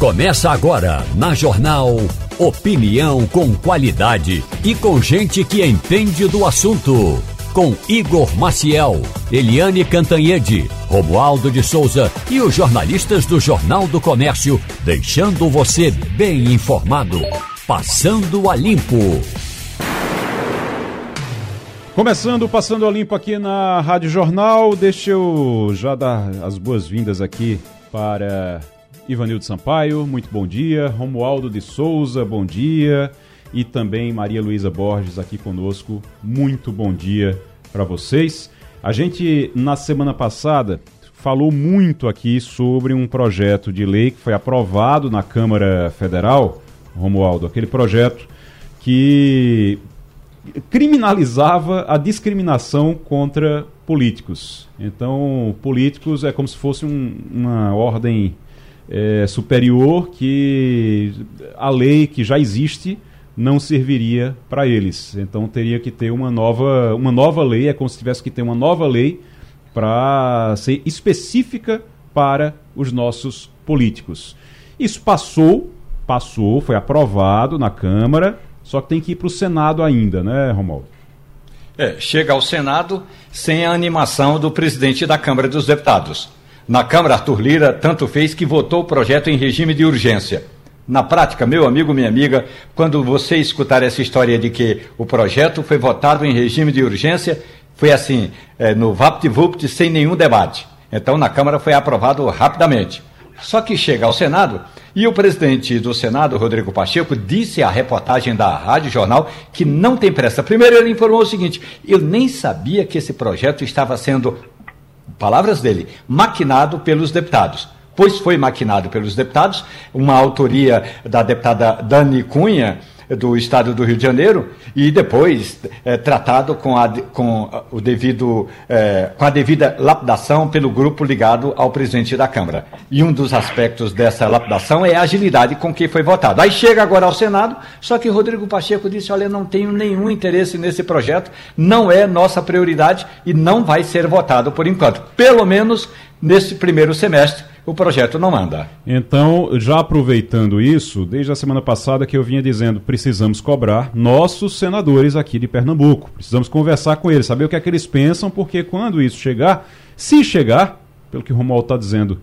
Começa agora na Jornal Opinião com qualidade e com gente que entende do assunto. Com Igor Maciel, Eliane Cantanhede, Romualdo de Souza e os jornalistas do Jornal do Comércio, deixando você bem informado. Passando a Limpo. Começando, passando a limpo aqui na Rádio Jornal, deixa eu já dar as boas-vindas aqui para Ivanildo Sampaio, muito bom dia. Romualdo de Souza, bom dia. E também Maria Luísa Borges aqui conosco, muito bom dia para vocês. A gente, na semana passada, falou muito aqui sobre um projeto de lei que foi aprovado na Câmara Federal, Romualdo, aquele projeto que criminalizava a discriminação contra políticos. Então, políticos é como se fosse um, uma ordem é, superior que a lei que já existe não serviria para eles. Então teria que ter uma nova, uma nova lei, é como se tivesse que ter uma nova lei para ser específica para os nossos políticos. Isso passou, passou, foi aprovado na Câmara, só que tem que ir para o Senado ainda, né, Romualdo? É, chega ao Senado sem a animação do presidente da Câmara dos Deputados. Na Câmara, Arthur Lira tanto fez que votou o projeto em regime de urgência. Na prática, meu amigo, minha amiga, quando você escutar essa história de que o projeto foi votado em regime de urgência, foi assim, é, no VaptVupt, sem nenhum debate. Então, na Câmara foi aprovado rapidamente. Só que chega ao Senado e o presidente do Senado, Rodrigo Pacheco, disse à reportagem da Rádio Jornal que não tem pressa. Primeiro, ele informou o seguinte: eu nem sabia que esse projeto estava sendo palavras dele, maquinado pelos deputados. Pois foi maquinado pelos deputados, uma autoria da deputada Dani Cunha, do Estado do Rio de Janeiro e depois é, tratado com a, com o devido, é, com a devida lapidação pelo grupo ligado ao presidente da Câmara. E um dos aspectos dessa lapidação é a agilidade com que foi votado. Aí chega agora ao Senado, só que Rodrigo Pacheco disse: olha, não tenho nenhum interesse nesse projeto, não é nossa prioridade e não vai ser votado por enquanto. Pelo menos nesse primeiro semestre o projeto não anda. Então, já aproveitando isso, desde a semana passada que eu vinha dizendo, precisamos cobrar nossos senadores aqui de Pernambuco. Precisamos conversar com eles, saber o que é que eles pensam, porque quando isso chegar, se chegar, pelo que o Romualdo está dizendo,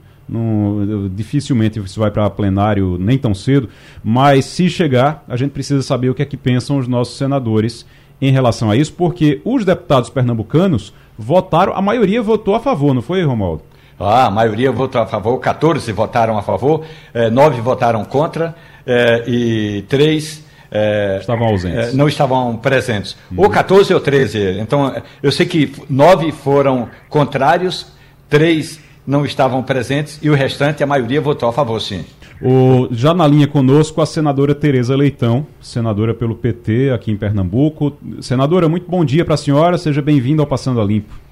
dificilmente isso vai para plenário nem tão cedo, mas se chegar, a gente precisa saber o que é que pensam os nossos senadores em relação a isso, porque os deputados pernambucanos votaram, a maioria votou a favor, não foi, Romualdo? Ah, a maioria votou a favor, 14 votaram a favor, eh, 9 votaram contra eh, e 3 eh, estavam ausentes. Não estavam presentes. Uhum. Ou 14 ou 13. Então, eu sei que 9 foram contrários, 3 não estavam presentes e o restante, a maioria votou a favor, sim. O, já na linha conosco, a senadora Tereza Leitão, senadora pelo PT aqui em Pernambuco. Senadora, muito bom dia para a senhora, seja bem-vinda ao Passando a Limpo.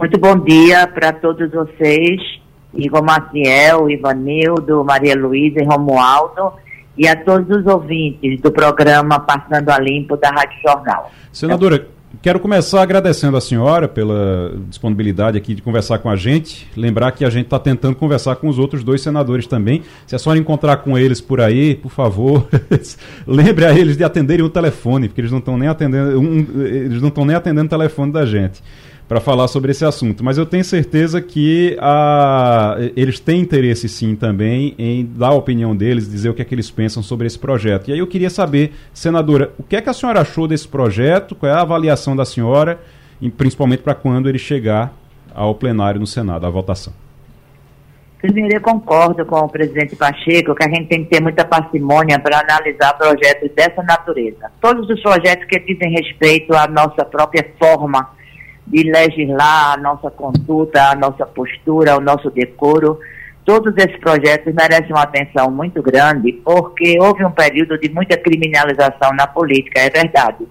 Muito bom dia para todos vocês, Igor Maciel, Ivanildo, Maria Luísa e Romualdo, e a todos os ouvintes do programa Passando a Limpo da Rádio Jornal. Senadora, quero começar agradecendo a senhora pela disponibilidade aqui de conversar com a gente. Lembrar que a gente está tentando conversar com os outros dois senadores também. Se a senhora encontrar com eles por aí, por favor, lembre a eles de atenderem o telefone, porque eles não estão nem atendendo, um, eles não estão nem atendendo o telefone da gente para falar sobre esse assunto. Mas eu tenho certeza que a, eles têm interesse sim também em dar a opinião deles, dizer o que é que eles pensam sobre esse projeto. E aí eu queria saber, senadora, o que é que a senhora achou desse projeto? Qual é a avaliação da senhora, principalmente para quando ele chegar ao plenário no Senado, à votação? Primeiro, eu concordo com o presidente Pacheco que a gente tem que ter muita parcimônia para analisar projetos dessa natureza. Todos os projetos que dizem respeito à nossa própria forma de legislar a nossa conduta, a nossa postura, o nosso decoro. Todos esses projetos merecem uma atenção muito grande, porque houve um período de muita criminalização na política, é verdade.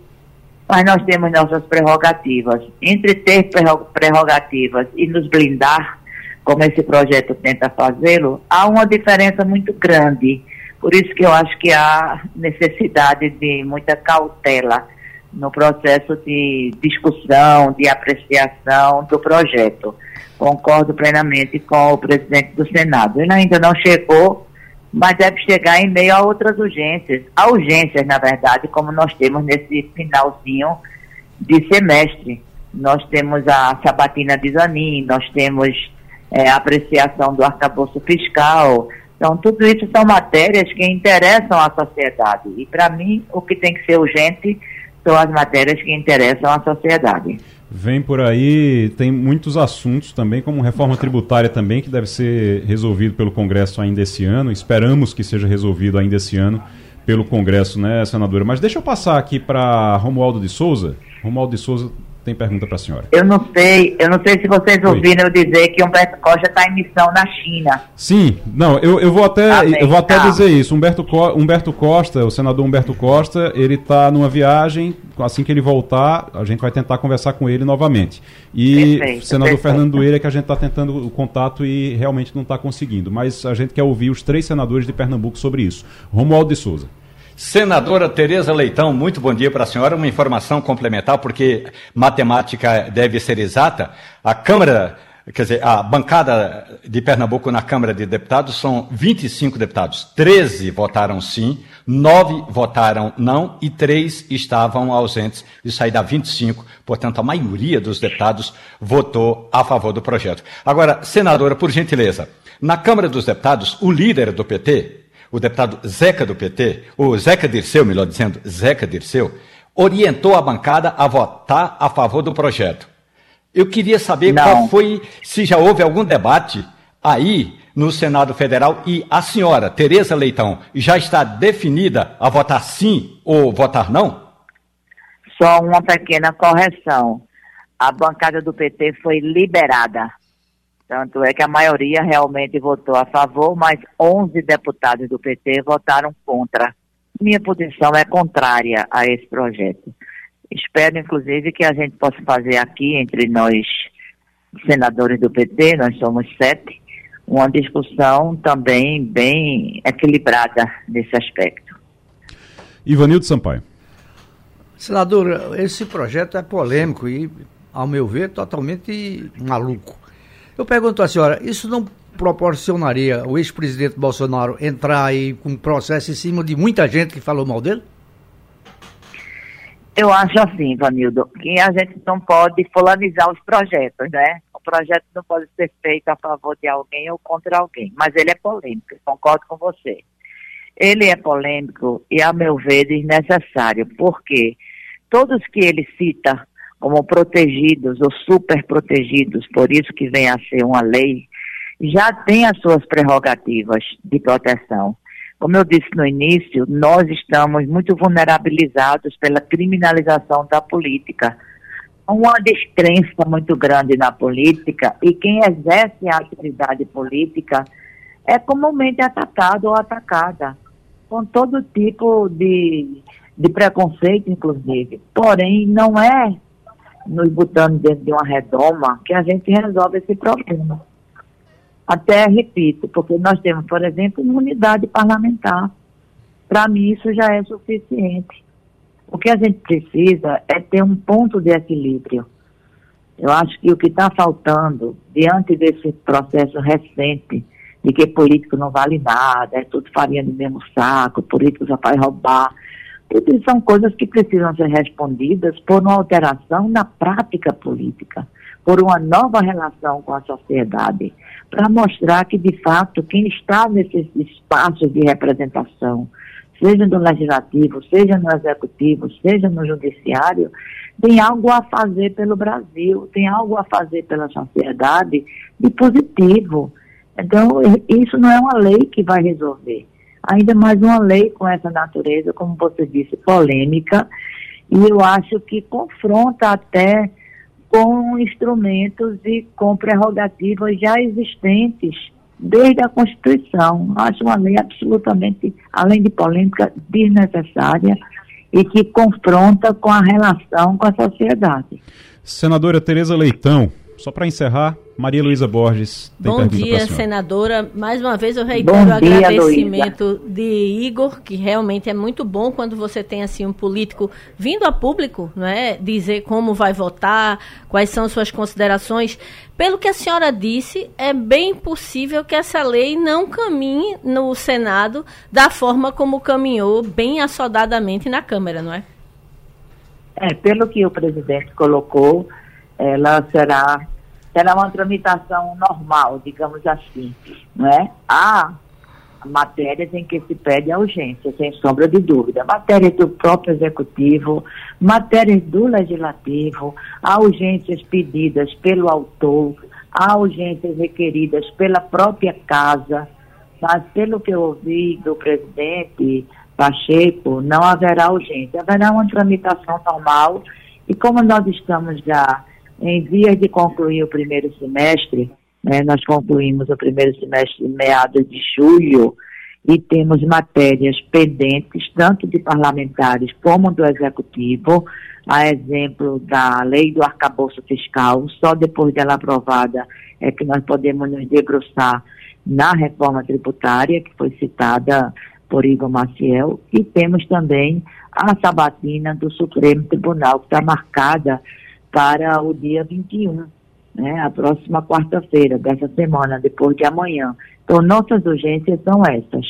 Mas nós temos nossas prerrogativas. Entre ter prerrogativas e nos blindar, como esse projeto tenta fazê-lo, há uma diferença muito grande. Por isso que eu acho que há necessidade de muita cautela no processo de discussão, de apreciação do projeto. Concordo plenamente com o presidente do Senado. Ele ainda não chegou mas deve chegar em meio a outras urgências. Há urgências, na verdade, como nós temos nesse finalzinho de semestre. Nós temos a sabatina de Zanin, nós temos é, a apreciação do arcabouço fiscal. Então, tudo isso são matérias que interessam à sociedade. E, para mim, o que tem que ser urgente são as matérias que interessam à sociedade. Vem por aí, tem muitos assuntos também, como reforma tributária também, que deve ser resolvido pelo Congresso ainda esse ano. Esperamos que seja resolvido ainda esse ano pelo Congresso, né, senadora? Mas deixa eu passar aqui para Romualdo de Souza. Romualdo de Souza tem pergunta para a senhora. Eu não sei, eu não sei se vocês ouviram eu dizer que Humberto Costa está em missão na China. Sim, não, eu, eu vou até, ah, eu vou até tá. dizer isso. Humberto, Co Humberto Costa, o senador Humberto Costa, ele está numa viagem. Assim que ele voltar, a gente vai tentar conversar com ele novamente. E perfeito, o senador perfeito. Fernando Doeira é que a gente está tentando o contato e realmente não está conseguindo. Mas a gente quer ouvir os três senadores de Pernambuco sobre isso. Romualdo de Souza. Senadora Tereza Leitão, muito bom dia para a senhora. Uma informação complementar, porque matemática deve ser exata. A Câmara, quer dizer, a bancada de Pernambuco na Câmara de Deputados são 25 deputados. 13 votaram sim, 9 votaram não e 3 estavam ausentes. Isso aí dá 25. Portanto, a maioria dos deputados votou a favor do projeto. Agora, senadora, por gentileza, na Câmara dos Deputados, o líder do PT, o deputado Zeca do PT, o Zeca Dirceu, melhor dizendo, Zeca Dirceu, orientou a bancada a votar a favor do projeto. Eu queria saber Não. qual foi, se já houve algum debate aí no Senado Federal e a senhora, Tereza Leitão, já está definida a votar sim ou votar não? Só uma pequena correção. A bancada do PT foi liberada. Tanto é que a maioria realmente votou a favor, mas 11 deputados do PT votaram contra. Minha posição é contrária a esse projeto. Espero, inclusive, que a gente possa fazer aqui, entre nós, senadores do PT, nós somos sete, uma discussão também bem equilibrada nesse aspecto. Ivanildo Sampaio. Senador, esse projeto é polêmico e, ao meu ver, totalmente maluco. Eu pergunto à senhora, isso não proporcionaria o ex-presidente Bolsonaro entrar aí com um processo em cima de muita gente que falou mal dele? Eu acho assim, Vanildo, que a gente não pode fulanizar os projetos, né? O projeto não pode ser feito a favor de alguém ou contra alguém, mas ele é polêmico, concordo com você. Ele é polêmico e, a meu ver, desnecessário, porque todos que ele cita como protegidos ou super protegidos, por isso que vem a ser uma lei, já tem as suas prerrogativas de proteção. Como eu disse no início, nós estamos muito vulnerabilizados pela criminalização da política. Uma descrença muito grande na política e quem exerce a atividade política é comumente atacado ou atacada, com todo tipo de, de preconceito, inclusive. Porém, não é nos botando dentro de uma redoma que a gente resolve esse problema. Até repito, porque nós temos, por exemplo, imunidade parlamentar. Para mim, isso já é suficiente. O que a gente precisa é ter um ponto de equilíbrio. Eu acho que o que está faltando, diante desse processo recente, de que político não vale nada, é tudo farinha do mesmo saco, político só faz roubar, tudo são coisas que precisam ser respondidas por uma alteração na prática política, por uma nova relação com a sociedade, para mostrar que, de fato, quem está nesses espaços de representação, seja no legislativo, seja no executivo, seja no judiciário, tem algo a fazer pelo Brasil, tem algo a fazer pela sociedade de positivo. Então, isso não é uma lei que vai resolver ainda mais uma lei com essa natureza, como você disse, polêmica, e eu acho que confronta até com instrumentos e com prerrogativas já existentes desde a Constituição. Acho uma lei absolutamente, além de polêmica, desnecessária e que confronta com a relação com a sociedade. Senadora Tereza Leitão, só para encerrar, Maria Luísa Borges tem Bom dia, senadora. Mais uma vez eu reitero o agradecimento Luísa. de Igor, que realmente é muito bom quando você tem assim um político vindo a público, não é? Dizer como vai votar, quais são suas considerações. Pelo que a senhora disse, é bem possível que essa lei não caminhe no Senado da forma como caminhou bem assodadamente na Câmara, não é? É, pelo que o presidente colocou, ela será será uma tramitação normal, digamos assim, não é? Há matérias em que se pede urgência, sem sombra de dúvida. Matérias do próprio executivo, matérias do legislativo, há urgências pedidas pelo autor, há urgências requeridas pela própria casa, mas pelo que eu ouvi do presidente Pacheco, não haverá urgência, haverá uma tramitação normal e como nós estamos já em vias de concluir o primeiro semestre, né, nós concluímos o primeiro semestre em meados de julho e temos matérias pendentes, tanto de parlamentares como do executivo, a exemplo da lei do arcabouço fiscal, só depois dela aprovada é que nós podemos nos debruçar na reforma tributária, que foi citada por Igor Maciel, e temos também a sabatina do Supremo Tribunal, que está marcada para o dia 21, né, a próxima quarta-feira dessa semana, depois de amanhã. Então, nossas urgências são essas.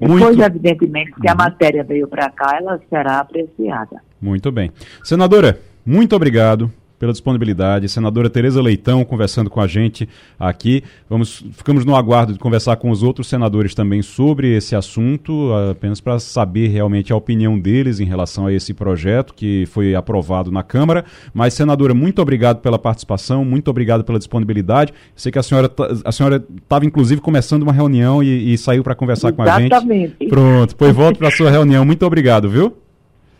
Muito... Depois, evidentemente, que a uhum. matéria veio para cá, ela será apreciada. Muito bem. Senadora, muito obrigado pela disponibilidade. Senadora Tereza Leitão conversando com a gente aqui. Vamos, ficamos no aguardo de conversar com os outros senadores também sobre esse assunto, apenas para saber realmente a opinião deles em relação a esse projeto que foi aprovado na Câmara. Mas, senadora, muito obrigado pela participação, muito obrigado pela disponibilidade. Sei que a senhora a senhora estava inclusive começando uma reunião e, e saiu para conversar Exatamente. com a gente. Pronto, pois volto para a sua reunião. Muito obrigado, viu?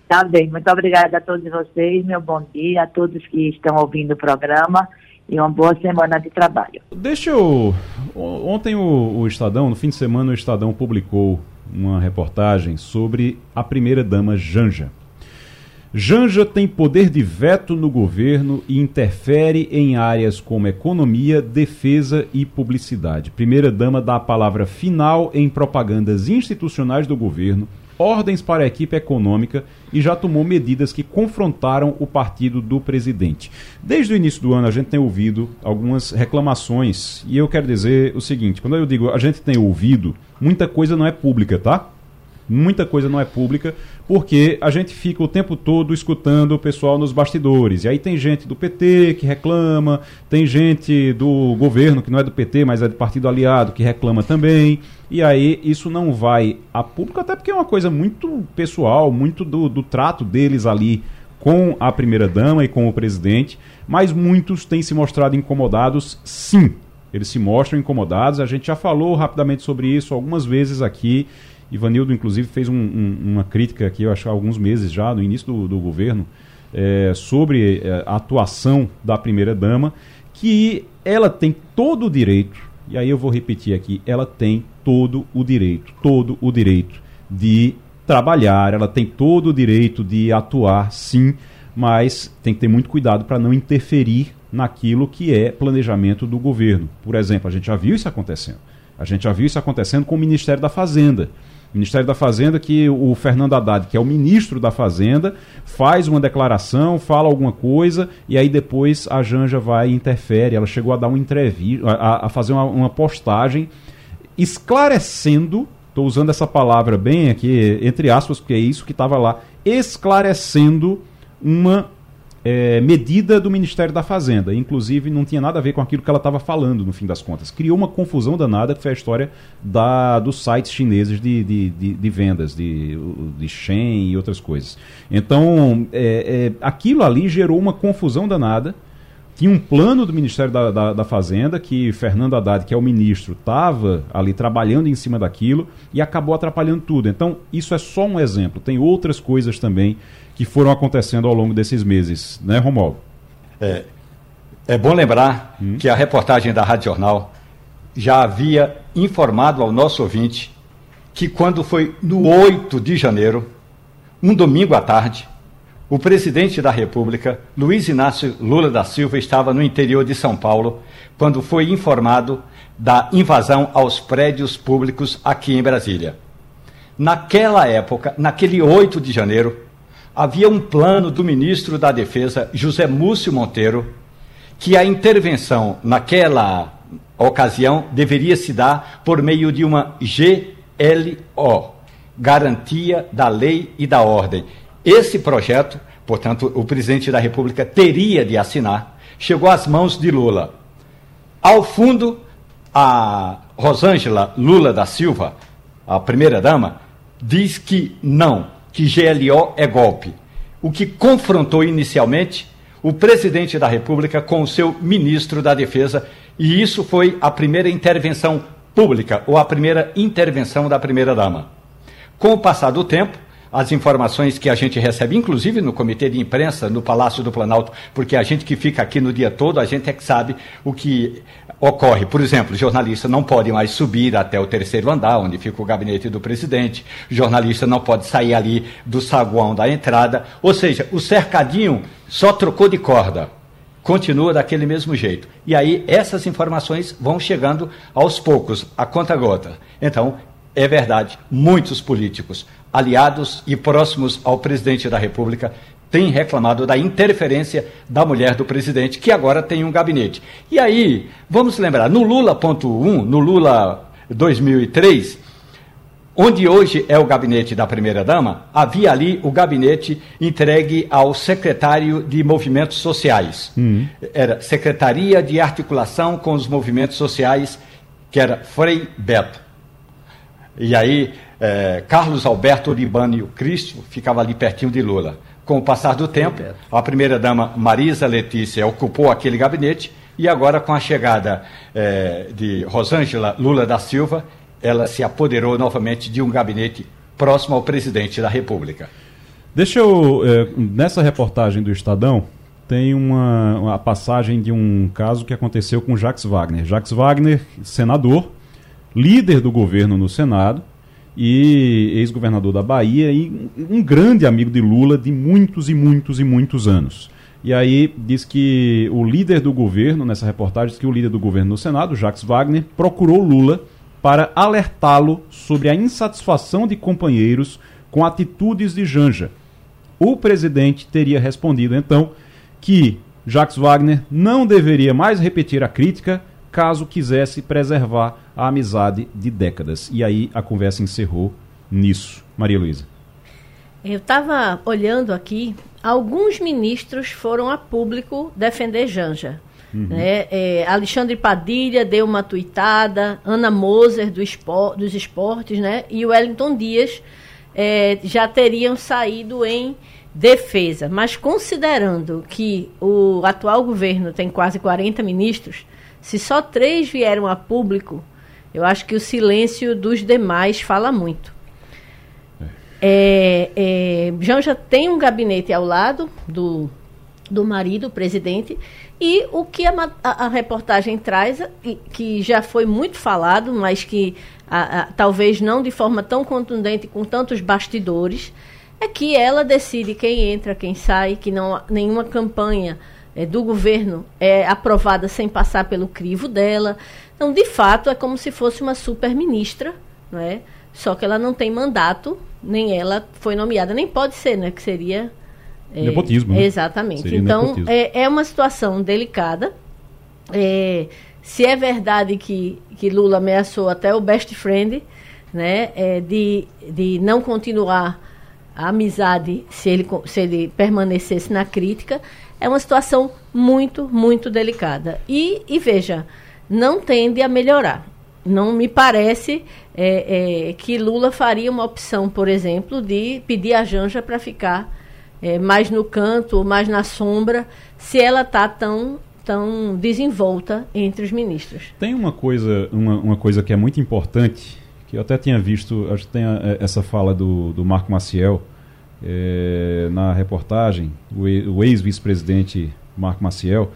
Tá bem, muito obrigada a todos vocês, meu bom dia a todos que estão ouvindo o programa e uma boa semana de trabalho. Deixa eu. Ontem o, o Estadão, no fim de semana, o Estadão publicou uma reportagem sobre a primeira-dama Janja. Janja tem poder de veto no governo e interfere em áreas como economia, defesa e publicidade. Primeira-dama dá a palavra final em propagandas institucionais do governo ordens para a equipe econômica e já tomou medidas que confrontaram o partido do presidente. Desde o início do ano a gente tem ouvido algumas reclamações e eu quero dizer o seguinte: quando eu digo a gente tem ouvido, muita coisa não é pública, tá? Muita coisa não é pública, porque a gente fica o tempo todo escutando o pessoal nos bastidores. E aí tem gente do PT que reclama, tem gente do governo, que não é do PT, mas é do partido aliado, que reclama também. E aí isso não vai a público, até porque é uma coisa muito pessoal, muito do, do trato deles ali com a primeira-dama e com o presidente. Mas muitos têm se mostrado incomodados, sim. Eles se mostram incomodados. A gente já falou rapidamente sobre isso algumas vezes aqui. Ivanildo, inclusive, fez um, um, uma crítica aqui, eu acho, há alguns meses já, no início do, do governo, é, sobre é, a atuação da primeira-dama, que ela tem todo o direito, e aí eu vou repetir aqui, ela tem todo o direito, todo o direito de trabalhar, ela tem todo o direito de atuar, sim, mas tem que ter muito cuidado para não interferir naquilo que é planejamento do governo. Por exemplo, a gente já viu isso acontecendo. A gente já viu isso acontecendo com o Ministério da Fazenda. Ministério da Fazenda, que o Fernando Haddad, que é o ministro da Fazenda, faz uma declaração, fala alguma coisa, e aí depois a Janja vai e interfere. Ela chegou a dar uma entrevista, a, a fazer uma, uma postagem esclarecendo, estou usando essa palavra bem aqui, entre aspas, porque é isso que estava lá, esclarecendo uma é, medida do Ministério da Fazenda. Inclusive, não tinha nada a ver com aquilo que ela estava falando, no fim das contas. Criou uma confusão danada, que foi a história da, dos sites chineses de, de, de, de vendas, de, de Shen e outras coisas. Então, é, é, aquilo ali gerou uma confusão danada. Tinha um plano do Ministério da, da, da Fazenda que Fernando Haddad, que é o ministro, estava ali trabalhando em cima daquilo e acabou atrapalhando tudo. Então, isso é só um exemplo. Tem outras coisas também que foram acontecendo ao longo desses meses, né, Romualdo? É, é bom lembrar hum. que a reportagem da Rádio Jornal já havia informado ao nosso ouvinte que quando foi no 8 de janeiro, um domingo à tarde, o presidente da República, Luiz Inácio Lula da Silva, estava no interior de São Paulo quando foi informado da invasão aos prédios públicos aqui em Brasília. Naquela época, naquele 8 de janeiro, havia um plano do ministro da Defesa, José Múcio Monteiro, que a intervenção naquela ocasião deveria se dar por meio de uma GLO, Garantia da Lei e da Ordem. Esse projeto, portanto, o presidente da República teria de assinar, chegou às mãos de Lula. Ao fundo, a Rosângela Lula da Silva, a primeira-dama, diz que não, que GLO é golpe. O que confrontou inicialmente o presidente da República com o seu ministro da Defesa, e isso foi a primeira intervenção pública, ou a primeira intervenção da primeira-dama. Com o passar do tempo, as informações que a gente recebe, inclusive no comitê de imprensa, no Palácio do Planalto, porque a gente que fica aqui no dia todo, a gente é que sabe o que ocorre. Por exemplo, jornalista não pode mais subir até o terceiro andar, onde fica o gabinete do presidente, jornalista não pode sair ali do saguão da entrada, ou seja, o cercadinho só trocou de corda. Continua daquele mesmo jeito. E aí essas informações vão chegando aos poucos, a conta gota. Então, é verdade, muitos políticos aliados e próximos ao presidente da República têm reclamado da interferência da mulher do presidente, que agora tem um gabinete. E aí, vamos lembrar, no Lula.1, no Lula 2003, onde hoje é o gabinete da primeira-dama, havia ali o gabinete entregue ao secretário de Movimentos Sociais. Uhum. Era Secretaria de Articulação com os Movimentos Sociais, que era Frei Beto. E aí é, Carlos Alberto Libânio Cristo ficava ali pertinho de Lula. Com o passar do tempo, a primeira-dama Marisa Letícia ocupou aquele gabinete e agora, com a chegada é, de Rosângela Lula da Silva, ela se apoderou novamente de um gabinete próximo ao presidente da República. Deixa eu. É, nessa reportagem do Estadão, tem uma, uma passagem de um caso que aconteceu com Jacques Wagner. Jacques Wagner, senador, líder do governo no Senado, e ex-governador da Bahia e um grande amigo de Lula de muitos e muitos e muitos anos. E aí diz que o líder do governo, nessa reportagem, diz que o líder do governo no Senado, Jacques Wagner, procurou Lula para alertá-lo sobre a insatisfação de companheiros com atitudes de Janja. O presidente teria respondido então que Jacques Wagner não deveria mais repetir a crítica caso quisesse preservar a amizade de décadas. E aí a conversa encerrou nisso. Maria Luísa. Eu estava olhando aqui, alguns ministros foram a público defender Janja. Uhum. Né? É, Alexandre Padilha deu uma tuitada, Ana Moser do espor, dos esportes né? e Wellington Dias é, já teriam saído em defesa. Mas considerando que o atual governo tem quase 40 ministros, se só três vieram a público, eu acho que o silêncio dos demais fala muito. É, é, já tem um gabinete ao lado do, do marido, presidente, e o que a, a, a reportagem traz, que já foi muito falado, mas que a, talvez não de forma tão contundente, com tantos bastidores, é que ela decide quem entra, quem sai, que não nenhuma campanha é, do governo é aprovada sem passar pelo crivo dela. Então, de fato, é como se fosse uma super-ministra, não é? Só que ela não tem mandato, nem ela foi nomeada, nem pode ser, né? Que seria... É, nepotismo. Né? Exatamente. Seria então, é, é, uma situação delicada. É, se é verdade que, que Lula ameaçou até o best friend, né? É, de, de não continuar a amizade se ele, se ele permanecesse na crítica, é uma situação muito, muito delicada. E, e veja, não tende a melhorar. Não me parece é, é, que Lula faria uma opção, por exemplo, de pedir a Janja para ficar é, mais no canto, mais na sombra, se ela está tão tão desenvolta entre os ministros. Tem uma coisa, uma, uma coisa que é muito importante, que eu até tinha visto, acho que tem a, é, essa fala do, do Marco Maciel, é, na reportagem, o ex-vice-presidente Marco Maciel,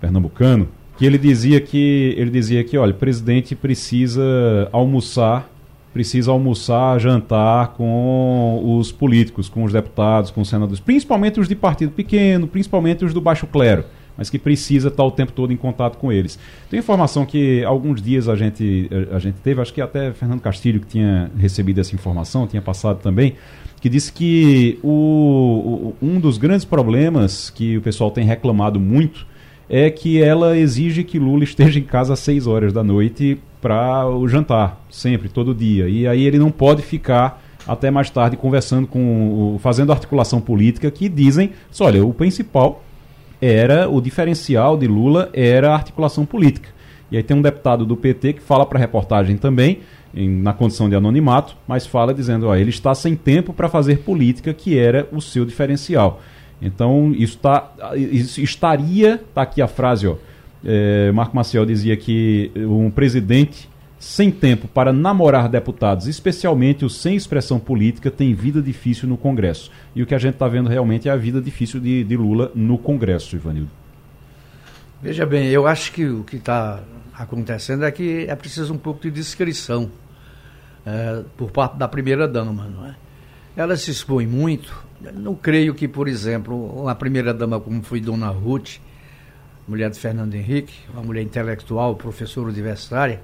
pernambucano, que ele dizia que ele dizia que, olha, o presidente precisa almoçar precisa almoçar, jantar com os políticos, com os deputados, com os senadores, principalmente os de partido pequeno, principalmente os do baixo clero, mas que precisa estar o tempo todo em contato com eles. Tem informação que alguns dias a gente, a gente teve, acho que até Fernando Castilho que tinha recebido essa informação, tinha passado também, que disse que o, um dos grandes problemas que o pessoal tem reclamado muito é que ela exige que Lula esteja em casa às 6 horas da noite para o jantar, sempre, todo dia. E aí ele não pode ficar até mais tarde conversando com, fazendo articulação política que dizem, olha, o principal era o diferencial de Lula era a articulação política. E aí tem um deputado do PT que fala para a reportagem também, em, na condição de anonimato, mas fala dizendo, ó, ele está sem tempo para fazer política, que era o seu diferencial. Então, isso, tá, isso estaria, está aqui a frase, ó, é, Marco Maciel dizia que um presidente sem tempo para namorar deputados, especialmente os sem expressão política, tem vida difícil no Congresso. E o que a gente está vendo realmente é a vida difícil de, de Lula no Congresso, Ivanildo. Veja bem, eu acho que o que está acontecendo é que é preciso um pouco de discrição é, por parte da primeira-dama, não é? Ela se expõe muito, não creio que, por exemplo, uma primeira-dama como foi Dona Ruth, mulher de Fernando Henrique, uma mulher intelectual, professora universitária,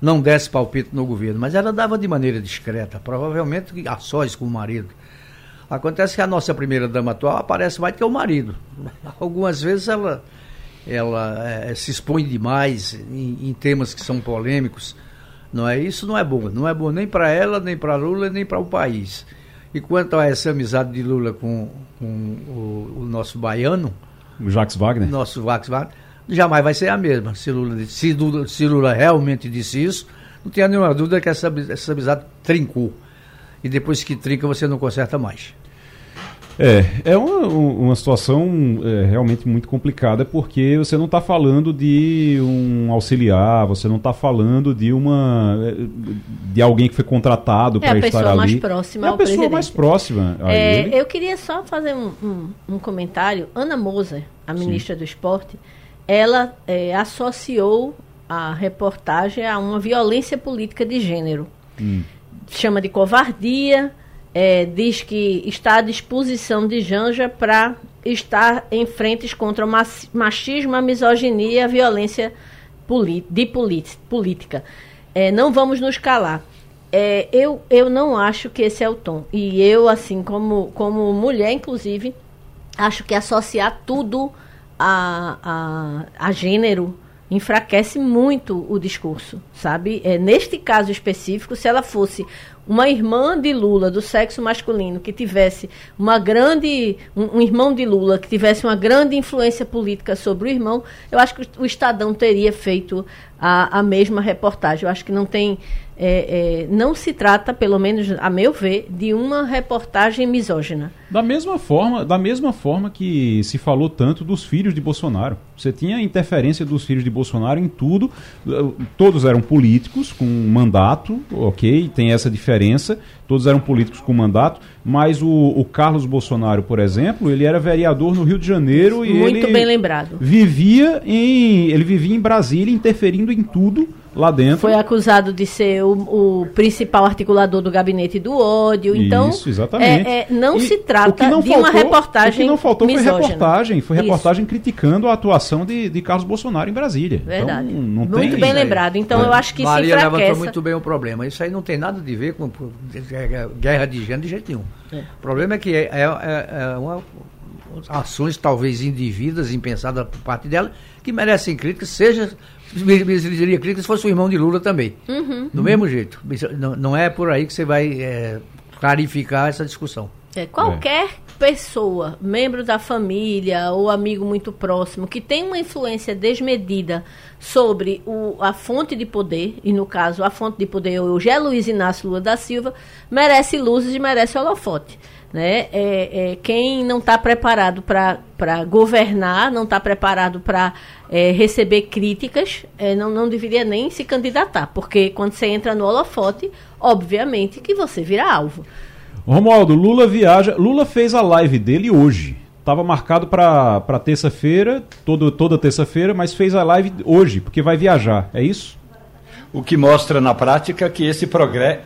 não desse palpite no governo, mas ela dava de maneira discreta, provavelmente a sós com o marido. Acontece que a nossa primeira-dama atual aparece mais do que o marido. Algumas vezes ela, ela é, se expõe demais em, em temas que são polêmicos. Não é isso não é bom, não é bom nem para ela, nem para Lula, nem para o país. E quanto a essa amizade de Lula com, com o, o, nosso baiano, o Jacques Wagner, nosso Jacques Wagner, jamais vai ser a mesma. Se Lula, se Lula, se Lula realmente disse isso, não tenha nenhuma dúvida que essa, essa amizade trincou. E depois que trinca, você não conserta mais. É, é uma, uma situação é, realmente muito complicada porque você não está falando de um auxiliar, você não está falando de uma é, de alguém que foi contratado é para estar ali. Mais próxima é a pessoa presidente. mais próxima. É, eu queria só fazer um, um, um, comentário. Ana Moser, a ministra Sim. do Esporte, ela é, associou a reportagem a uma violência política de gênero. Hum. Chama de covardia é, diz que está à disposição de Janja para estar em frentes contra o machismo, a misoginia e a violência de política. É, não vamos nos calar. É, eu, eu não acho que esse é o tom. E eu, assim, como, como mulher, inclusive, acho que associar tudo a, a, a gênero enfraquece muito o discurso, sabe? É, neste caso específico, se ela fosse uma irmã de Lula do sexo masculino que tivesse uma grande um, um, irmão de Lula que tivesse uma grande influência política sobre o irmão, eu acho que o Estadão teria feito a, a mesma reportagem. Eu acho que não tem é, é, não se trata, pelo menos a meu ver, de uma reportagem misógina. Da mesma forma, da mesma forma que se falou tanto dos filhos de Bolsonaro. Você tinha interferência dos filhos de Bolsonaro em tudo. Todos eram políticos com mandato, ok, tem essa diferença. Todos eram políticos com mandato, mas o, o Carlos Bolsonaro, por exemplo, ele era vereador no Rio de Janeiro e Muito ele bem lembrado. Vivia em, ele vivia em Brasília, interferindo em tudo lá dentro. Foi acusado de ser o, o principal articulador do gabinete do ódio. Então, Isso, exatamente. É, é, não e se trata não de faltou, uma reportagem. O que não faltou misógina. foi reportagem, foi reportagem Isso. criticando a atuação de, de Carlos Bolsonaro em Brasília. Então, Verdade. Então, não muito tem... bem lembrado. Então, é. eu acho que Maria se levantou muito bem o problema. Isso aí não tem nada a ver com guerra de gênero de jeito nenhum. É. O problema é que é, é, é, é uma ações talvez indevidas, impensadas por parte dela, que merecem críticas, seja mereceria crítica se fosse o irmão de Lula também. Uhum. Do mesmo jeito. Não, não, é por aí que você vai é, clarificar essa discussão. É, qualquer é. pessoa, membro da família ou amigo muito próximo, que tem uma influência desmedida sobre o, a fonte de poder, e no caso a fonte de poder é o José Luiz Inácio Lula da Silva, merece luzes e merece holofote. Né? É, é, quem não está preparado para governar, não está preparado para é, receber críticas, é, não, não deveria nem se candidatar, porque quando você entra no holofote, obviamente que você vira alvo. Romualdo, Lula viaja. Lula fez a live dele hoje. Estava marcado para terça-feira, toda terça-feira, mas fez a live hoje, porque vai viajar, é isso? o que mostra na prática que esse,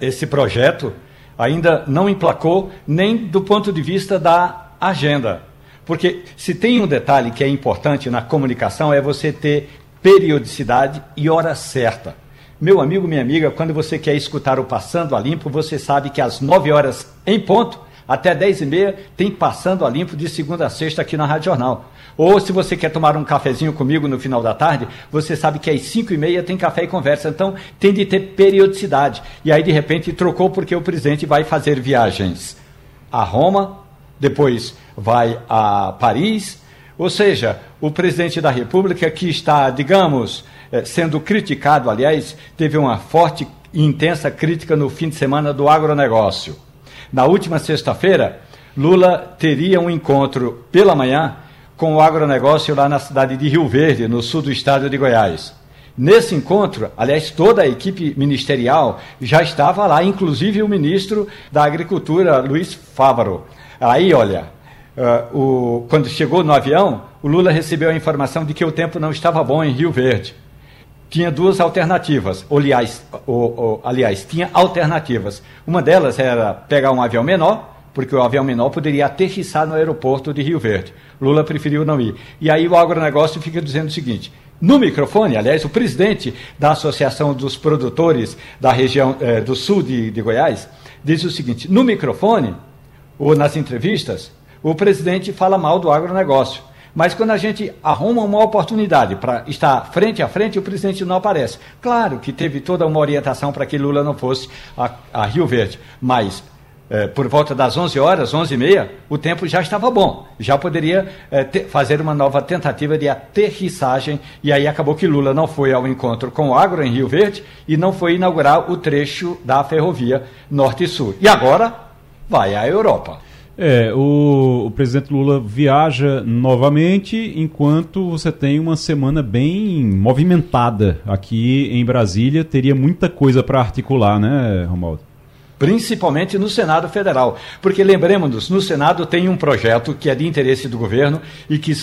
esse projeto ainda não emplacou nem do ponto de vista da agenda. Porque se tem um detalhe que é importante na comunicação é você ter periodicidade e hora certa. Meu amigo, minha amiga, quando você quer escutar o Passando a Limpo, você sabe que às 9 horas em ponto, até 10 e meia, tem Passando a Limpo de segunda a sexta aqui na Rádio Jornal. Ou se você quer tomar um cafezinho comigo no final da tarde, você sabe que às 5 e meia tem café e conversa. Então tem de ter periodicidade. E aí, de repente, trocou porque o presidente vai fazer viagens a Roma, depois vai a Paris. Ou seja, o presidente da República que está, digamos, eh, sendo criticado, aliás, teve uma forte e intensa crítica no fim de semana do agronegócio. Na última sexta-feira, Lula teria um encontro pela manhã com o agronegócio lá na cidade de Rio Verde, no sul do estado de Goiás. Nesse encontro, aliás, toda a equipe ministerial já estava lá, inclusive o ministro da Agricultura, Luiz Fávaro. Aí, olha, uh, o, quando chegou no avião, o Lula recebeu a informação de que o tempo não estava bom em Rio Verde. Tinha duas alternativas, aliás, aliás, tinha alternativas. Uma delas era pegar um avião menor, porque o avião menor poderia aterrissar no aeroporto de Rio Verde. Lula preferiu não ir. E aí o agronegócio fica dizendo o seguinte: no microfone, aliás, o presidente da Associação dos Produtores da região eh, do sul de, de Goiás diz o seguinte: no microfone, ou nas entrevistas, o presidente fala mal do agronegócio. Mas quando a gente arruma uma oportunidade para estar frente a frente, o presidente não aparece. Claro que teve toda uma orientação para que Lula não fosse a, a Rio Verde, mas é, por volta das 11 horas, 11 e meia, o tempo já estava bom. Já poderia é, ter, fazer uma nova tentativa de aterrissagem. E aí acabou que Lula não foi ao encontro com o agro em Rio Verde e não foi inaugurar o trecho da ferrovia Norte e Sul. E agora vai à Europa. É, o, o, presidente Lula viaja novamente, enquanto você tem uma semana bem movimentada aqui em Brasília. Teria muita coisa para articular, né, Romualdo? principalmente no Senado Federal. Porque lembremos-nos, no Senado tem um projeto que é de interesse do governo e que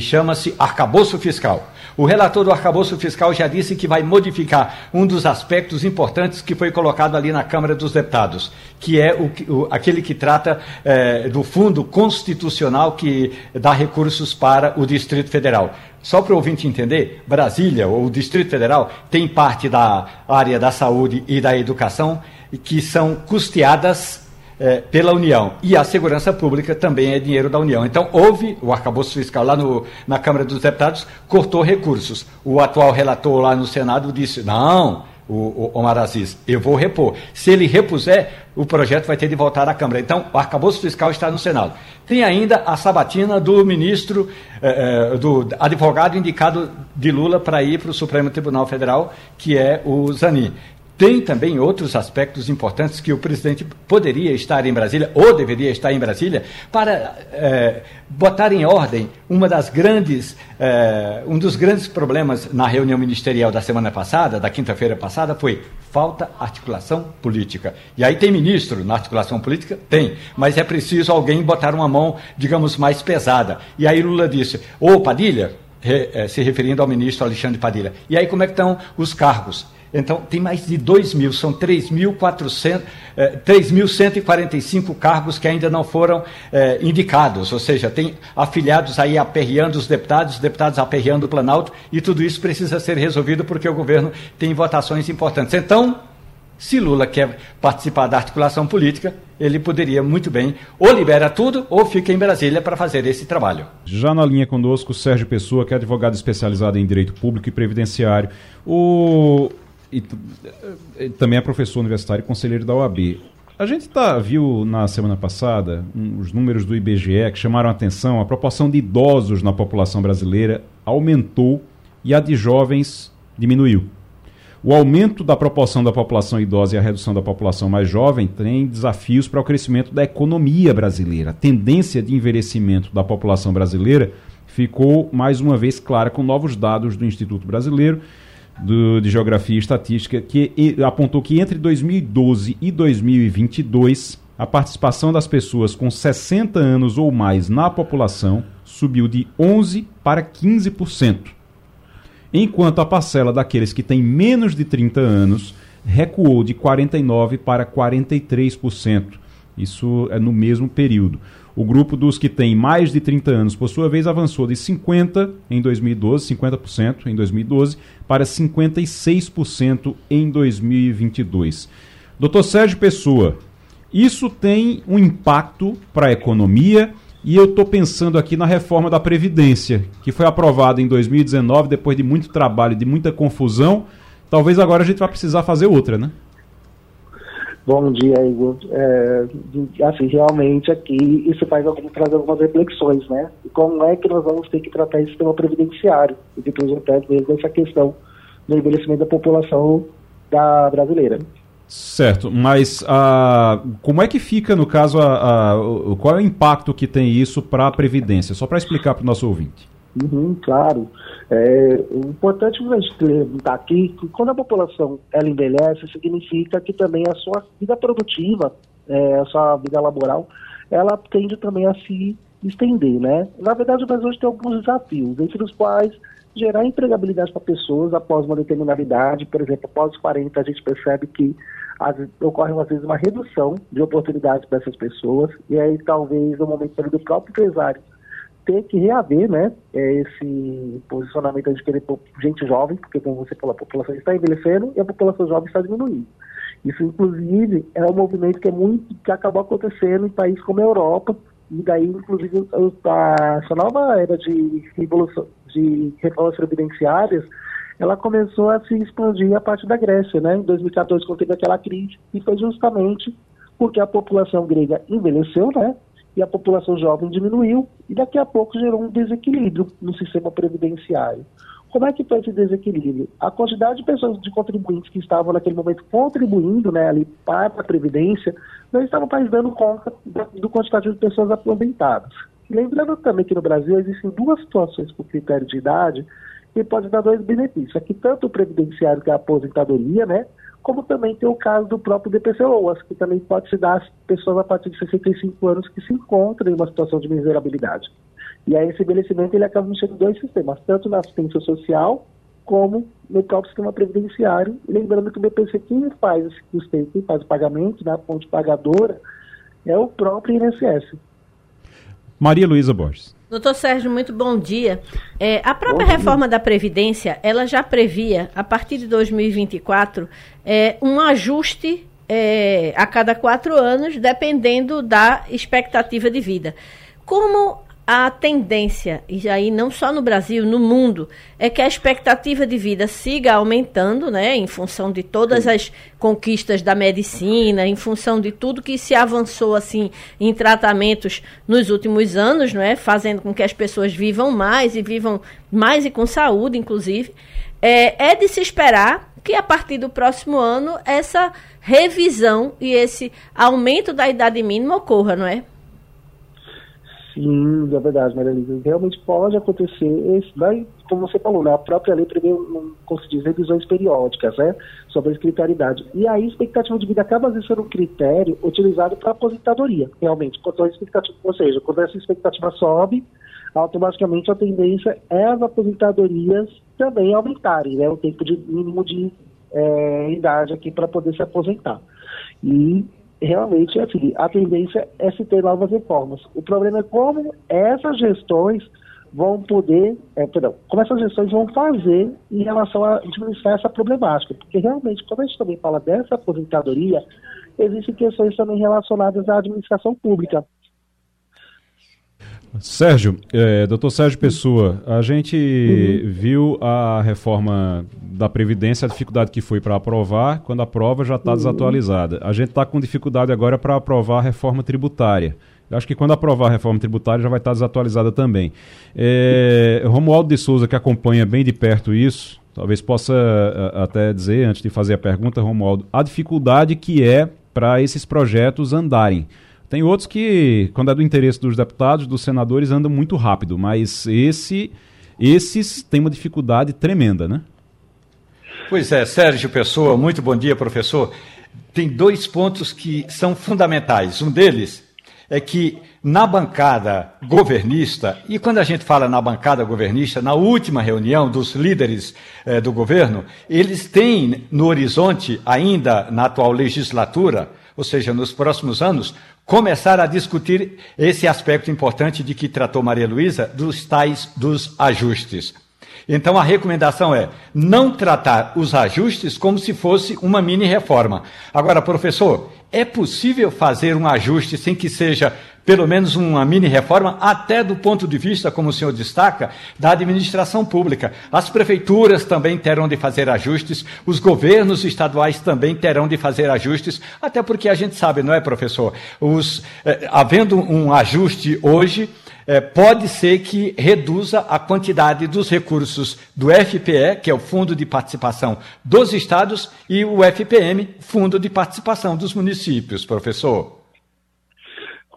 chama-se Arcabouço Fiscal. O relator do Arcabouço Fiscal já disse que vai modificar um dos aspectos importantes que foi colocado ali na Câmara dos Deputados, que é o, o aquele que trata é, do fundo constitucional que dá recursos para o Distrito Federal. Só para o ouvinte entender, Brasília, ou o Distrito Federal, tem parte da área da saúde e da educação que são custeadas é, pela União. E a segurança pública também é dinheiro da União. Então, houve, o arcabouço fiscal lá no, na Câmara dos Deputados cortou recursos. O atual relator lá no Senado disse: não, o, Omar Aziz, eu vou repor. Se ele repuser, o projeto vai ter de voltar à Câmara. Então, o arcabouço fiscal está no Senado. Tem ainda a sabatina do ministro, eh, do advogado indicado de Lula para ir para o Supremo Tribunal Federal, que é o Zanin. Tem também outros aspectos importantes que o presidente poderia estar em Brasília, ou deveria estar em Brasília, para é, botar em ordem uma das grandes, é, um dos grandes problemas na reunião ministerial da semana passada, da quinta-feira passada, foi falta articulação política. E aí tem ministro na articulação política? Tem, mas é preciso alguém botar uma mão, digamos, mais pesada. E aí Lula disse, ô Padilha, é, se referindo ao ministro Alexandre Padilha, e aí como é que estão os cargos? Então, tem mais de 2 mil, são 3.145 eh, cargos que ainda não foram eh, indicados, ou seja, tem afiliados aí aperreando os deputados, deputados aperreando o Planalto, e tudo isso precisa ser resolvido porque o governo tem votações importantes. Então, se Lula quer participar da articulação política, ele poderia muito bem ou libera tudo ou fica em Brasília para fazer esse trabalho. Já na linha conosco, Sérgio Pessoa, que é advogado especializado em direito público e previdenciário. O e, e, também é professor universitário e conselheiro da OAB. A gente tá, viu na semana passada um, os números do IBGE que chamaram a atenção. A proporção de idosos na população brasileira aumentou e a de jovens diminuiu. O aumento da proporção da população idosa e a redução da população mais jovem tem desafios para o crescimento da economia brasileira. A tendência de envelhecimento da população brasileira ficou mais uma vez clara com novos dados do Instituto Brasileiro do, de Geografia e Estatística, que apontou que entre 2012 e 2022, a participação das pessoas com 60 anos ou mais na população subiu de 11% para 15%. enquanto a parcela daqueles que têm menos de 30 anos recuou de 49% para 43%. Isso é no mesmo período. O grupo dos que têm mais de 30 anos, por sua vez, avançou de 50% em 2012, 50% em 2012, para 56% em 2022. Doutor Sérgio Pessoa, isso tem um impacto para a economia e eu estou pensando aqui na reforma da Previdência, que foi aprovada em 2019, depois de muito trabalho, de muita confusão. Talvez agora a gente vá precisar fazer outra, né? Bom dia, Igor. É, assim, realmente aqui isso faz algumas, traz algumas reflexões, né? Como é que nós vamos ter que tratar esse sistema previdenciário e depois até mesmo essa questão do envelhecimento da população da brasileira. Certo, mas ah, como é que fica, no caso, a, a, qual é o impacto que tem isso para a Previdência? Só para explicar para o nosso ouvinte. Uhum, claro. É, o importante a gente estar aqui que quando a população ela envelhece, significa que também a sua vida produtiva, é, a sua vida laboral, ela tende também a se estender, né? Na verdade, o Brasil hoje tem alguns desafios, entre os quais gerar empregabilidade para pessoas após uma determinada idade, por exemplo, após os 40, a gente percebe que às, ocorre às vezes uma redução de oportunidades para essas pessoas, e aí talvez no momento do próprio empresário ter que reaver né, esse posicionamento de querer gente jovem, porque como você falou, a população está envelhecendo e a população jovem está diminuindo. Isso, inclusive, é um movimento que é muito que acabou acontecendo em países como a Europa, e daí, inclusive, a, essa nova era de revolução, de reformas previdenciárias, ela começou a se expandir a partir da Grécia, né? Em 2014, quando teve aquela crise, e foi justamente porque a população grega envelheceu, né? E a população jovem diminuiu, e daqui a pouco gerou um desequilíbrio no sistema previdenciário. Como é que foi esse desequilíbrio? A quantidade de pessoas, de contribuintes que estavam naquele momento contribuindo né, ali para a Previdência, não estavam mais dando conta do, quantitativo de pessoas aposentadas. Lembrando também que no Brasil existem duas situações por critério de idade que podem dar dois benefícios. Aqui tanto o previdenciário, que é a aposentadoria, né? Como também tem o caso do próprio DPCOAS, que também pode se dar às pessoas a partir de 65 anos que se encontram em uma situação de miserabilidade. E aí esse envelhecimento ele acaba mexendo dois sistemas, tanto na assistência social como no próprio sistema previdenciário. Lembrando que o BPC quem faz esse custeio, quem faz o pagamento, na né, fonte pagadora, é o próprio INSS. Maria Luísa Borges. Doutor Sérgio, muito bom dia. É, a própria bom reforma dia. da Previdência, ela já previa, a partir de 2024, é, um ajuste é, a cada quatro anos, dependendo da expectativa de vida. Como a tendência, e aí não só no Brasil, no mundo, é que a expectativa de vida siga aumentando, né, em função de todas as conquistas da medicina, em função de tudo que se avançou assim em tratamentos nos últimos anos, não é, fazendo com que as pessoas vivam mais e vivam mais e com saúde, inclusive. É, é de se esperar que a partir do próximo ano essa revisão e esse aumento da idade mínima ocorra, não é? Sim, é verdade, Maria Elisa. Realmente pode acontecer. Vai, como você falou, né, a própria lei prevê, como se diz, revisões periódicas né, sobre a escritaridade. E aí a expectativa de vida acaba sendo um critério utilizado para aposentadoria, realmente. Quanto a expectativa, ou seja, quando essa expectativa sobe, automaticamente a tendência é as aposentadorias também aumentarem, né, o tempo de mínimo de é, idade aqui para poder se aposentar. E realmente, assim, a tendência é se ter novas reformas. O problema é como essas gestões vão poder, é, perdão, como essas gestões vão fazer em relação a administrar essa problemática. Porque realmente, quando a gente também fala dessa aposentadoria, existem questões também relacionadas à administração pública. Sérgio, é, doutor Sérgio Pessoa, a gente uhum. viu a reforma da Previdência, a dificuldade que foi para aprovar, quando aprova já está uhum. desatualizada. A gente está com dificuldade agora para aprovar a reforma tributária. Eu acho que quando aprovar a reforma tributária já vai estar tá desatualizada também. É, Romualdo de Souza, que acompanha bem de perto isso, talvez possa até dizer, antes de fazer a pergunta, Romualdo, a dificuldade que é para esses projetos andarem. Tem outros que, quando é do interesse dos deputados, dos senadores, andam muito rápido, mas esse, esses têm uma dificuldade tremenda, né? Pois é, Sérgio Pessoa, muito bom dia, professor. Tem dois pontos que são fundamentais. Um deles é que na bancada governista, e quando a gente fala na bancada governista, na última reunião dos líderes eh, do governo, eles têm no horizonte, ainda na atual legislatura, ou seja, nos próximos anos, começar a discutir esse aspecto importante de que tratou Maria Luísa, dos tais dos ajustes. Então a recomendação é não tratar os ajustes como se fosse uma mini reforma. Agora, professor, é possível fazer um ajuste sem que seja pelo menos uma mini reforma, até do ponto de vista, como o senhor destaca, da administração pública. As prefeituras também terão de fazer ajustes, os governos estaduais também terão de fazer ajustes, até porque a gente sabe, não é, professor? Os, eh, havendo um ajuste hoje, é, pode ser que reduza a quantidade dos recursos do FPE, que é o Fundo de Participação dos Estados, e o FPM, Fundo de Participação dos Municípios, professor.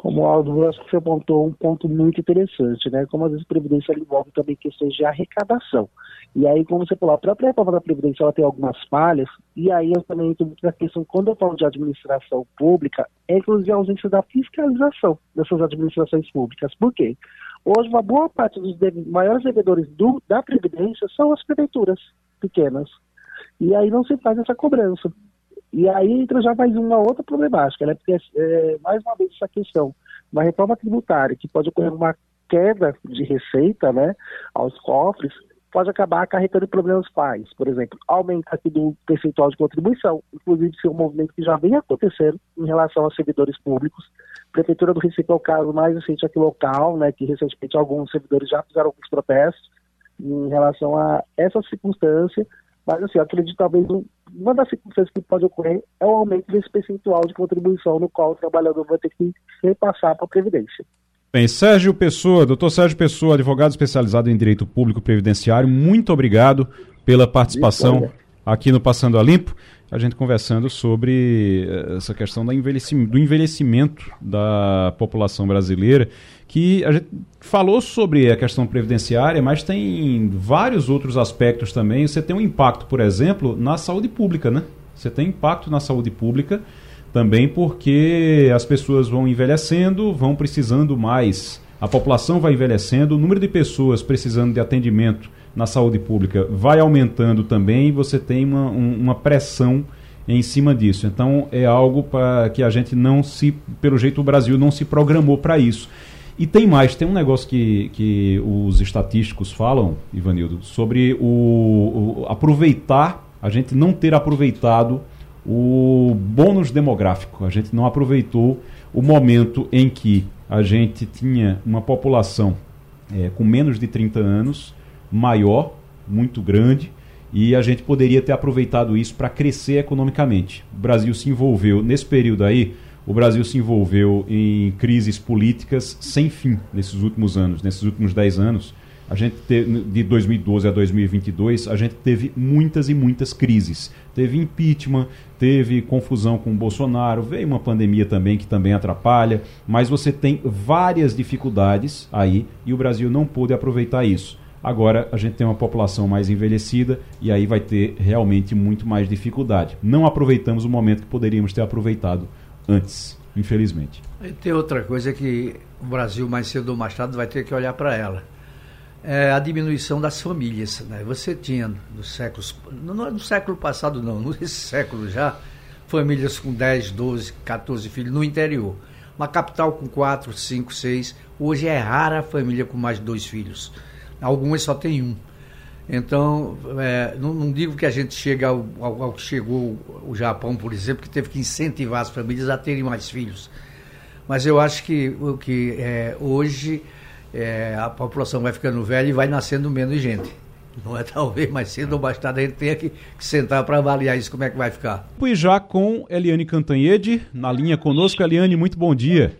Romualdo, acho que você apontou um ponto muito interessante, né? Como às vezes a Previdência envolve também questões de arrecadação. E aí, como você falou, a própria reforma da Previdência ela tem algumas falhas, e aí eu também entro muito na questão, quando eu falo de administração pública, é inclusive a ausência da fiscalização dessas administrações públicas. Por quê? Hoje, uma boa parte dos maiores devedores do, da Previdência são as prefeituras pequenas. E aí não se faz essa cobrança. E aí entra já mais uma outra problemática, né? porque, é, mais uma vez, essa questão, uma reforma tributária que pode ocorrer uma queda de receita né, aos cofres, pode acabar acarretando problemas quais? Por exemplo, aumento aqui do percentual de contribuição, inclusive se é um movimento que já vem acontecendo em relação aos servidores públicos. A Prefeitura do Recife é o caso mais recente aqui local, né, que recentemente alguns servidores já fizeram alguns protestos em relação a essa circunstância, mas assim, eu acredito talvez uma das circunstâncias que pode ocorrer é o aumento desse percentual de contribuição no qual o trabalhador vai ter que repassar para a Previdência. Bem, Sérgio Pessoa, doutor Sérgio Pessoa, advogado especializado em Direito Público Previdenciário, muito obrigado pela participação aqui no Passando a Limpo. A gente conversando sobre eh, essa questão do envelhecimento da população brasileira, que a gente falou sobre a questão previdenciária, mas tem vários outros aspectos também. Você tem um impacto, por exemplo, na saúde pública, né? Você tem impacto na saúde pública também porque as pessoas vão envelhecendo, vão precisando mais, a população vai envelhecendo, o número de pessoas precisando de atendimento na saúde pública vai aumentando também e você tem uma, um, uma pressão em cima disso. Então é algo para que a gente não se, pelo jeito o Brasil não se programou para isso. E tem mais, tem um negócio que, que os estatísticos falam, Ivanildo, sobre o, o aproveitar, a gente não ter aproveitado o bônus demográfico. A gente não aproveitou o momento em que a gente tinha uma população é, com menos de 30 anos, maior, muito grande, e a gente poderia ter aproveitado isso para crescer economicamente. O Brasil se envolveu, nesse período aí, o Brasil se envolveu em crises políticas sem fim nesses últimos anos, nesses últimos 10 anos a gente teve, de 2012 a 2022, a gente teve muitas e muitas crises. Teve impeachment, teve confusão com o Bolsonaro, veio uma pandemia também que também atrapalha, mas você tem várias dificuldades aí e o Brasil não pôde aproveitar isso. Agora a gente tem uma população mais envelhecida e aí vai ter realmente muito mais dificuldade. Não aproveitamos o momento que poderíamos ter aproveitado antes, infelizmente. E tem outra coisa que o Brasil mais cedo ou mais tarde vai ter que olhar para ela é, a diminuição das famílias. Né? Você tinha nos séculos, não é do século passado não, nesse século já, famílias com 10, 12, 14 filhos no interior. Uma capital com 4, 5, 6. Hoje é rara a família com mais de dois filhos. Algumas só tem um. Então, é, não, não, digo que a gente chega ao, ao, ao, que chegou o Japão, por exemplo, que teve que incentivar as famílias a terem mais filhos. Mas eu acho que o que é, hoje é, a população vai ficando velha e vai nascendo menos gente. Não é talvez mais cedo ou mais tarde a gente tenha que, que sentar para avaliar isso, como é que vai ficar. E já com Eliane Cantanhede, na linha conosco. Eliane, muito bom dia.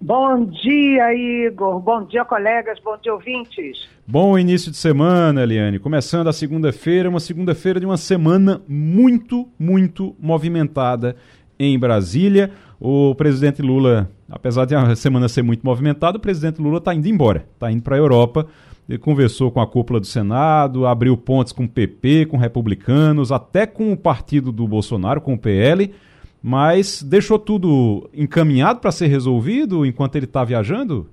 Bom dia, Igor. Bom dia, colegas. Bom dia, ouvintes. Bom início de semana, Eliane. Começando a segunda-feira, uma segunda-feira de uma semana muito, muito movimentada em Brasília. O presidente Lula, apesar de a semana ser muito movimentada, o presidente Lula está indo embora, está indo para a Europa. Ele conversou com a cúpula do Senado, abriu pontes com o PP, com republicanos, até com o partido do Bolsonaro, com o PL. mas deixou tudo encaminhado para ser resolvido enquanto ele está viajando?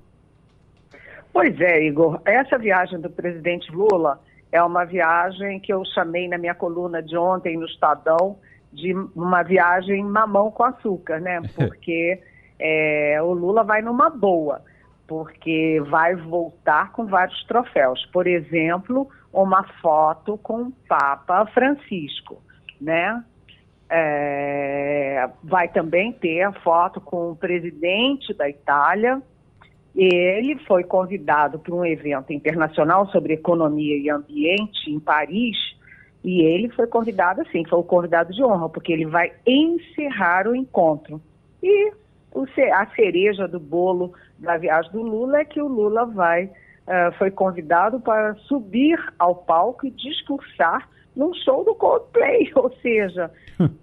Pois é, Igor. Essa viagem do presidente Lula é uma viagem que eu chamei na minha coluna de ontem no Estadão de uma viagem mamão com açúcar, né? Porque é, o Lula vai numa boa, porque vai voltar com vários troféus. Por exemplo, uma foto com o Papa Francisco, né? É, vai também ter a foto com o presidente da Itália. Ele foi convidado para um evento internacional sobre economia e ambiente em Paris. E ele foi convidado, assim, foi o convidado de honra, porque ele vai encerrar o encontro. E o, a cereja do bolo da viagem do Lula é que o Lula vai, uh, foi convidado para subir ao palco e discursar num show do Coldplay, ou seja,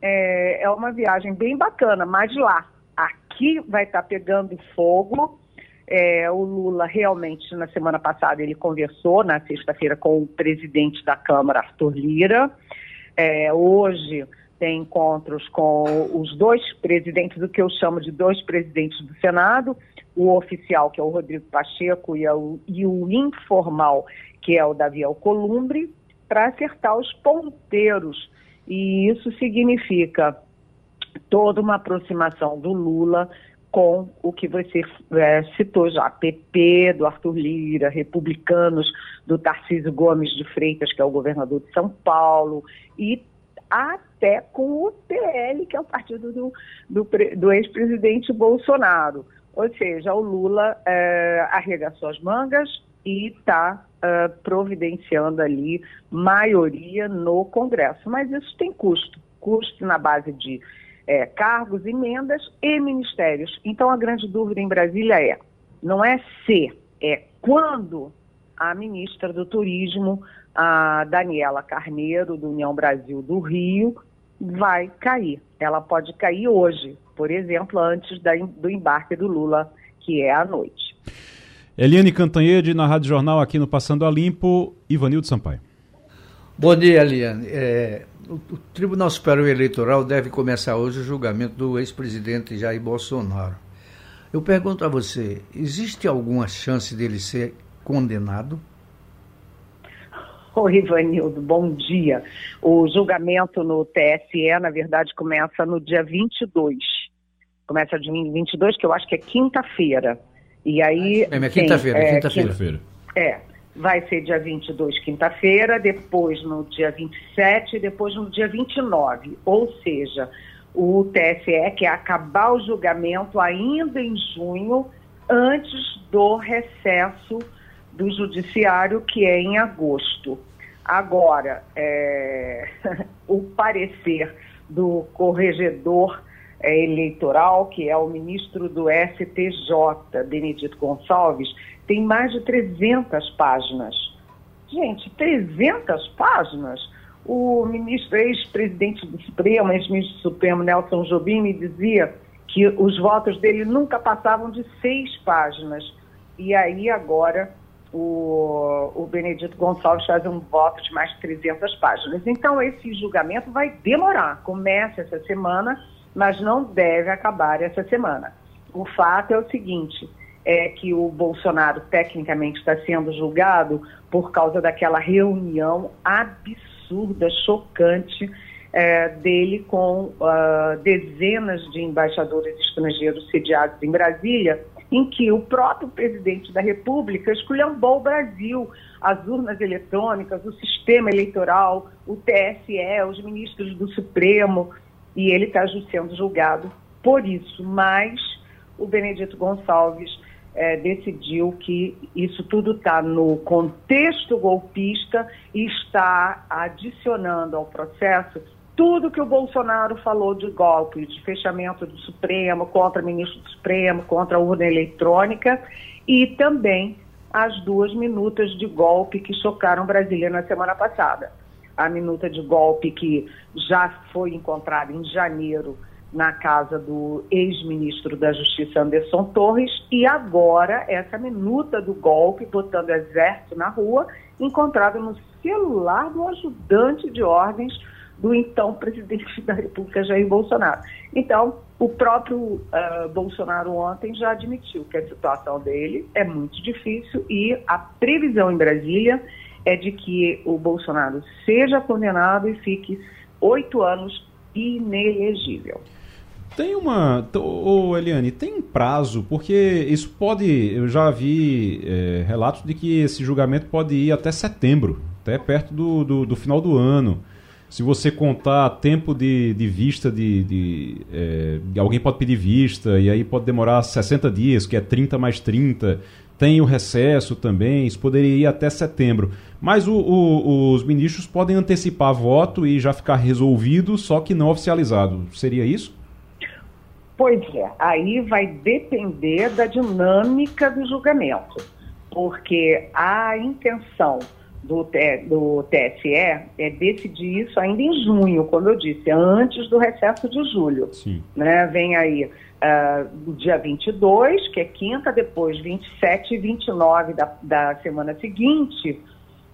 é, é, uma viagem bem bacana, mas lá, aqui vai estar tá pegando fogo. É, o Lula realmente, na semana passada, ele conversou na sexta-feira com o presidente da Câmara, Arthur Lira. É, hoje tem encontros com os dois presidentes, o que eu chamo de dois presidentes do Senado, o oficial, que é o Rodrigo Pacheco, e, o, e o informal, que é o Davi Alcolumbre para acertar os ponteiros. E isso significa toda uma aproximação do Lula com o que você é, citou já, PP, do Arthur Lira, republicanos do Tarcísio Gomes de Freitas, que é o governador de São Paulo, e até com o PL, que é o partido do, do, do ex-presidente Bolsonaro. Ou seja, o Lula é, arregaçou as mangas e está uh, providenciando ali maioria no Congresso. Mas isso tem custo, custo na base de é, cargos, emendas e ministérios. Então a grande dúvida em Brasília é, não é se, é quando a ministra do Turismo, a Daniela Carneiro, do União Brasil do Rio, vai cair. Ela pode cair hoje, por exemplo, antes da, do embarque do Lula, que é à noite. Eliane Cantanhede, na Rádio Jornal, aqui no Passando a Limpo, Ivanildo Sampaio. Bom dia, Eliane. É, o, o, Tribunal Superior Eleitoral deve começar hoje o julgamento do ex-presidente Jair Bolsonaro. Eu pergunto a você, existe alguma chance dele ser condenado? Oi, Ivanildo, bom dia. O julgamento no TSE, na verdade, começa no dia 22. Começa dia 22, que eu acho que é quinta-feira. E aí. É, é quinta-feira, é, quinta-feira. É, vai ser dia 22, quinta-feira, depois no dia 27 e depois no dia 29. Ou seja, o TSE quer acabar o julgamento ainda em junho, antes do recesso do Judiciário, que é em agosto. Agora, é, o parecer do corregedor é, eleitoral, que é o ministro do STJ, Benedito Gonçalves, tem mais de 300 páginas. Gente, 300 páginas? O ministro, ex-presidente do Supremo, ex-ministro do Supremo, Nelson Jobim, me dizia que os votos dele nunca passavam de seis páginas. E aí agora o, o Benedito Gonçalves faz um voto de mais de 300 páginas. Então esse julgamento vai demorar. Começa essa semana mas não deve acabar essa semana. O fato é o seguinte: é que o Bolsonaro tecnicamente está sendo julgado por causa daquela reunião absurda, chocante é, dele com uh, dezenas de embaixadores estrangeiros sediados em Brasília, em que o próprio presidente da República esculhambou o Brasil, as urnas eletrônicas, o sistema eleitoral, o TSE, os ministros do Supremo e ele está sendo julgado por isso. Mas o Benedito Gonçalves é, decidiu que isso tudo está no contexto golpista e está adicionando ao processo tudo que o Bolsonaro falou de golpe, de fechamento do Supremo, contra o ministro do Supremo, contra a urna eletrônica e também as duas minutas de golpe que chocaram Brasília na semana passada. A minuta de golpe que já foi encontrada em janeiro na casa do ex-ministro da Justiça Anderson Torres e agora essa minuta do golpe botando exército na rua encontrada no celular do ajudante de ordens do então presidente da República, Jair Bolsonaro. Então, o próprio uh, Bolsonaro ontem já admitiu que a situação dele é muito difícil e a previsão em Brasília é de que o Bolsonaro seja condenado e fique oito anos inelegível. Tem uma. Ô, Eliane, tem um prazo, porque isso pode. Eu já vi é, relatos de que esse julgamento pode ir até setembro, até perto do, do, do final do ano. Se você contar tempo de, de vista de. de é, alguém pode pedir vista, e aí pode demorar 60 dias, que é 30 mais 30. Tem o recesso também, isso poderia ir até setembro. Mas o, o, os ministros podem antecipar voto e já ficar resolvido, só que não oficializado. Seria isso? Pois é, aí vai depender da dinâmica do julgamento, porque a intenção do, do TSE é decidir isso ainda em junho, como eu disse, antes do recesso de julho. Sim. Né? Vem aí uh, dia 22, que é quinta, depois 27 e 29 da, da semana seguinte,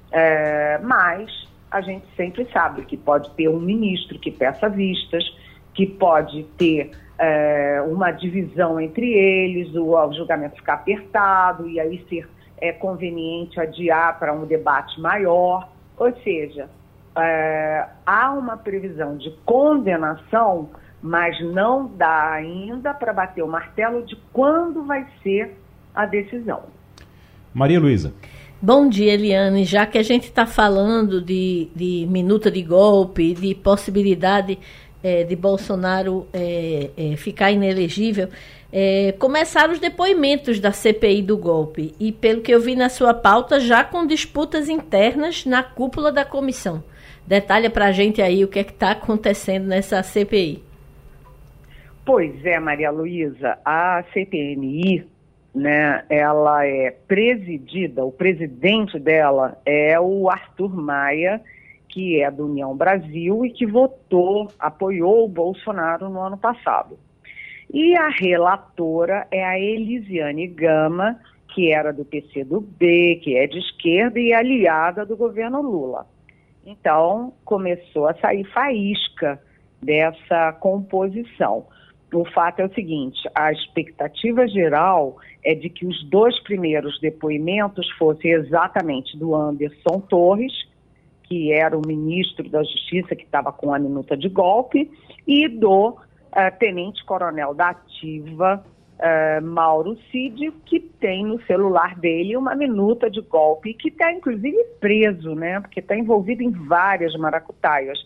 uh, mas a gente sempre sabe que pode ter um ministro que peça vistas, que pode ter é, uma divisão entre eles, o, o, julgamento ficar apertado e aí ser é, conveniente adiar para um debate maior. Ou seja, é, há uma previsão de condenação, mas não dá ainda para bater o martelo de quando vai ser a decisão. Maria Luísa. Bom dia, Eliane. Já que a gente está falando de, de minuta de golpe, de possibilidade é, de Bolsonaro é, é, ficar inelegível, é, começaram os depoimentos da CPI do golpe. E, pelo que eu vi na sua pauta, já com disputas internas na cúpula da comissão. Detalha para a gente aí o que é que está acontecendo nessa CPI. Pois é, Maria Luísa, a CPMI, né, ela é presidida, o presidente dela é o Arthur Maia, que é do União Brasil e que votou, apoiou o Bolsonaro no ano passado. E a relatora é a Elisiane Gama, que era do PCdoB, que é de esquerda e aliada do governo Lula. Então, começou a sair faísca dessa composição. O fato é o seguinte: a expectativa geral é de que os dois primeiros depoimentos fossem exatamente do Anderson Torres que era o ministro da Justiça que estava com a minuta de golpe, e do uh, tenente-coronel da Ativa, uh, Mauro Cid, que tem no celular dele uma minuta de golpe, que está inclusive preso, né? Porque está envolvido em várias maracutaias.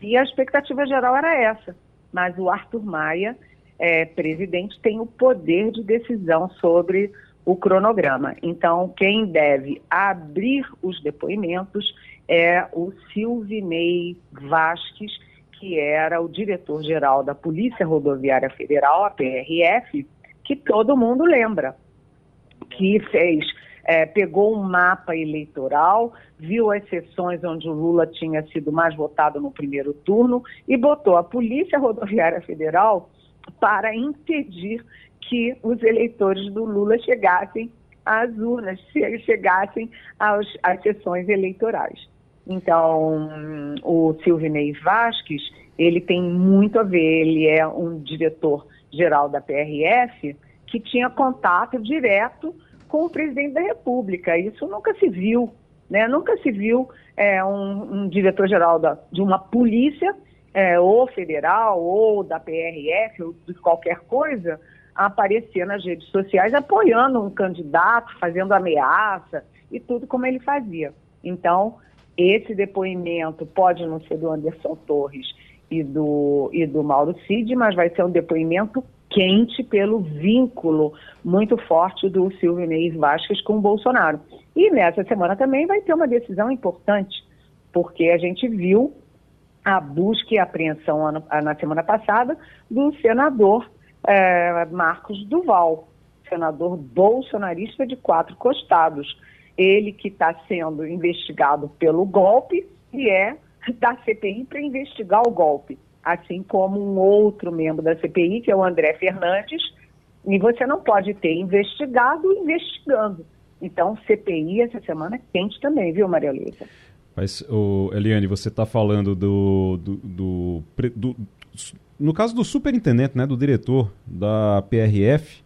E a expectativa geral era essa. Mas o Arthur Maia, é, presidente, tem o poder de decisão sobre o cronograma. Então, quem deve abrir os depoimentos é o Silvinei Vasques, que era o diretor-geral da Polícia Rodoviária Federal, a PRF, que todo mundo lembra, que fez, é, pegou um mapa eleitoral, viu as sessões onde o Lula tinha sido mais votado no primeiro turno e botou a Polícia Rodoviária Federal para impedir que os eleitores do Lula chegassem às urnas, chegassem às sessões eleitorais. Então, o Silvinei Vasques, ele tem muito a ver, ele é um diretor-geral da PRF que tinha contato direto com o presidente da República. Isso nunca se viu, né? Nunca se viu é, um, um diretor-geral de uma polícia, é, ou federal, ou da PRF, ou de qualquer coisa, aparecer nas redes sociais apoiando um candidato, fazendo ameaça e tudo como ele fazia. Então, esse depoimento pode não ser do Anderson Torres e do, e do Mauro Cid, mas vai ser um depoimento quente pelo vínculo muito forte do Silvio Inês Vasquez com o Bolsonaro. E nessa semana também vai ter uma decisão importante, porque a gente viu a busca e apreensão na semana passada do senador é, Marcos Duval, senador bolsonarista de quatro costados ele que está sendo investigado pelo golpe e é da CPI para investigar o golpe, assim como um outro membro da CPI, que é o André Fernandes, e você não pode ter investigado investigando. Então, CPI essa semana é quente também, viu, Maria Luísa? Mas, Eliane, você está falando do, do, do, do, No caso do superintendente, né, do diretor da PRF,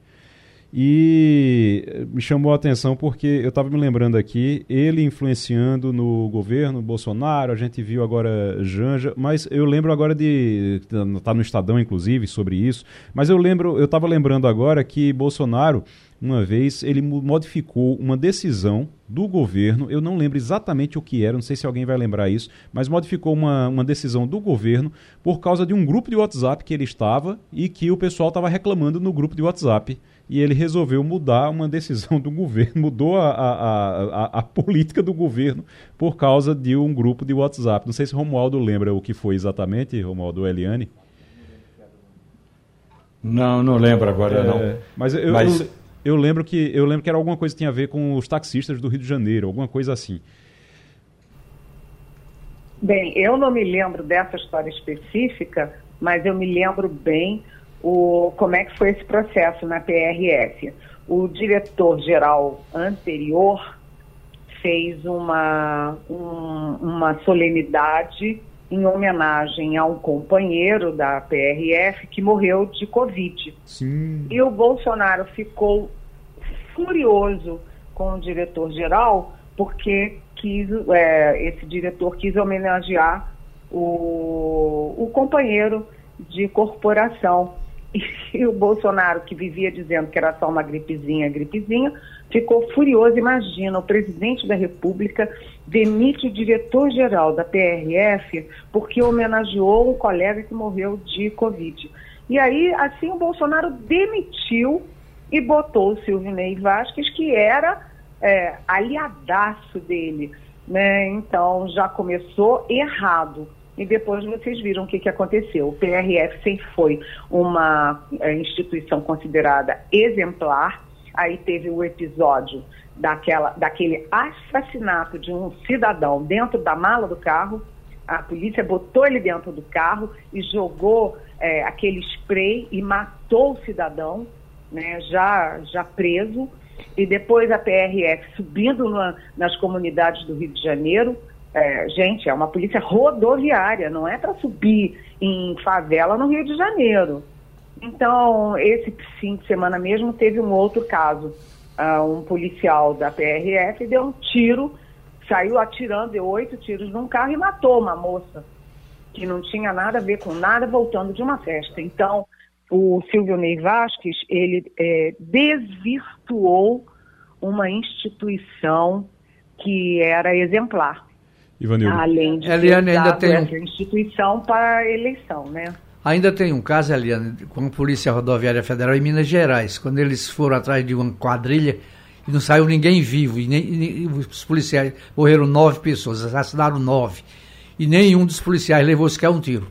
e me chamou a atenção porque eu estava me lembrando aqui, ele influenciando no governo Bolsonaro, a gente viu agora Janja, mas eu lembro agora de. Está no Estadão, inclusive, sobre isso. Mas eu lembro, eu estava lembrando agora que Bolsonaro, uma vez, ele modificou uma decisão do governo, eu não lembro exatamente o que era, não sei se alguém vai lembrar isso, mas modificou uma, uma decisão do governo por causa de um grupo de WhatsApp que ele estava e que o pessoal estava reclamando no grupo de WhatsApp e ele resolveu mudar uma decisão do governo, mudou a, a, a, a, política do governo por causa de um grupo de WhatsApp. Não sei se Romualdo lembra o que foi exatamente, Romualdo Eliane. Não, não lembro agora, é, não. Mas, eu, mas... Eu, eu, lembro que, eu lembro que era alguma coisa que tinha a ver com os taxistas do Rio de Janeiro, alguma coisa assim. Bem, eu não me lembro dessa história específica, mas eu me lembro bem o, como é que foi esse processo na PRF. O diretor-geral anterior fez uma, um, uma solenidade em homenagem a um companheiro da PRF que morreu de Covid. Sim. E o Bolsonaro ficou furioso com o diretor-geral porque quis, é, esse diretor quis homenagear o, o companheiro de corporação. E o Bolsonaro, que vivia dizendo que era só uma gripezinha, gripezinha, ficou furioso. Imagina, o presidente da República demite o diretor-geral da PRF porque homenageou um colega que morreu de Covid. E aí, assim, o Bolsonaro demitiu e botou o Silvinei Vasquez, que era é, aliadaço dele. Né? Então, já começou errado e depois vocês viram o que, que aconteceu. O PRF sempre foi uma é, instituição considerada exemplar. Aí teve o episódio daquela, daquele assassinato de um cidadão dentro da mala do carro. A polícia botou ele dentro do carro e jogou é, aquele spray e matou o cidadão, né, já, já preso. E depois a PRF subindo na, nas comunidades do Rio de Janeiro, é, gente, é uma polícia rodoviária, não é para subir em favela no Rio de Janeiro. Então, esse fim de semana mesmo teve um outro caso. Uh, um policial da PRF deu um tiro, saiu atirando, deu oito tiros num carro e matou uma moça que não tinha nada a ver com nada, voltando de uma festa. Então, o Silvio Ney Vasques, ele é, desvirtuou uma instituição que era exemplar. Ivanildo. Além de Eliane ainda tem essa instituição para a eleição, né? Ainda tem um caso, Eliane, com a Polícia Rodoviária Federal em Minas Gerais, quando eles foram atrás de uma quadrilha e não saiu ninguém vivo, e, nem, e os policiais morreram nove pessoas, assassinaram nove, e nenhum dos policiais levou sequer um tiro.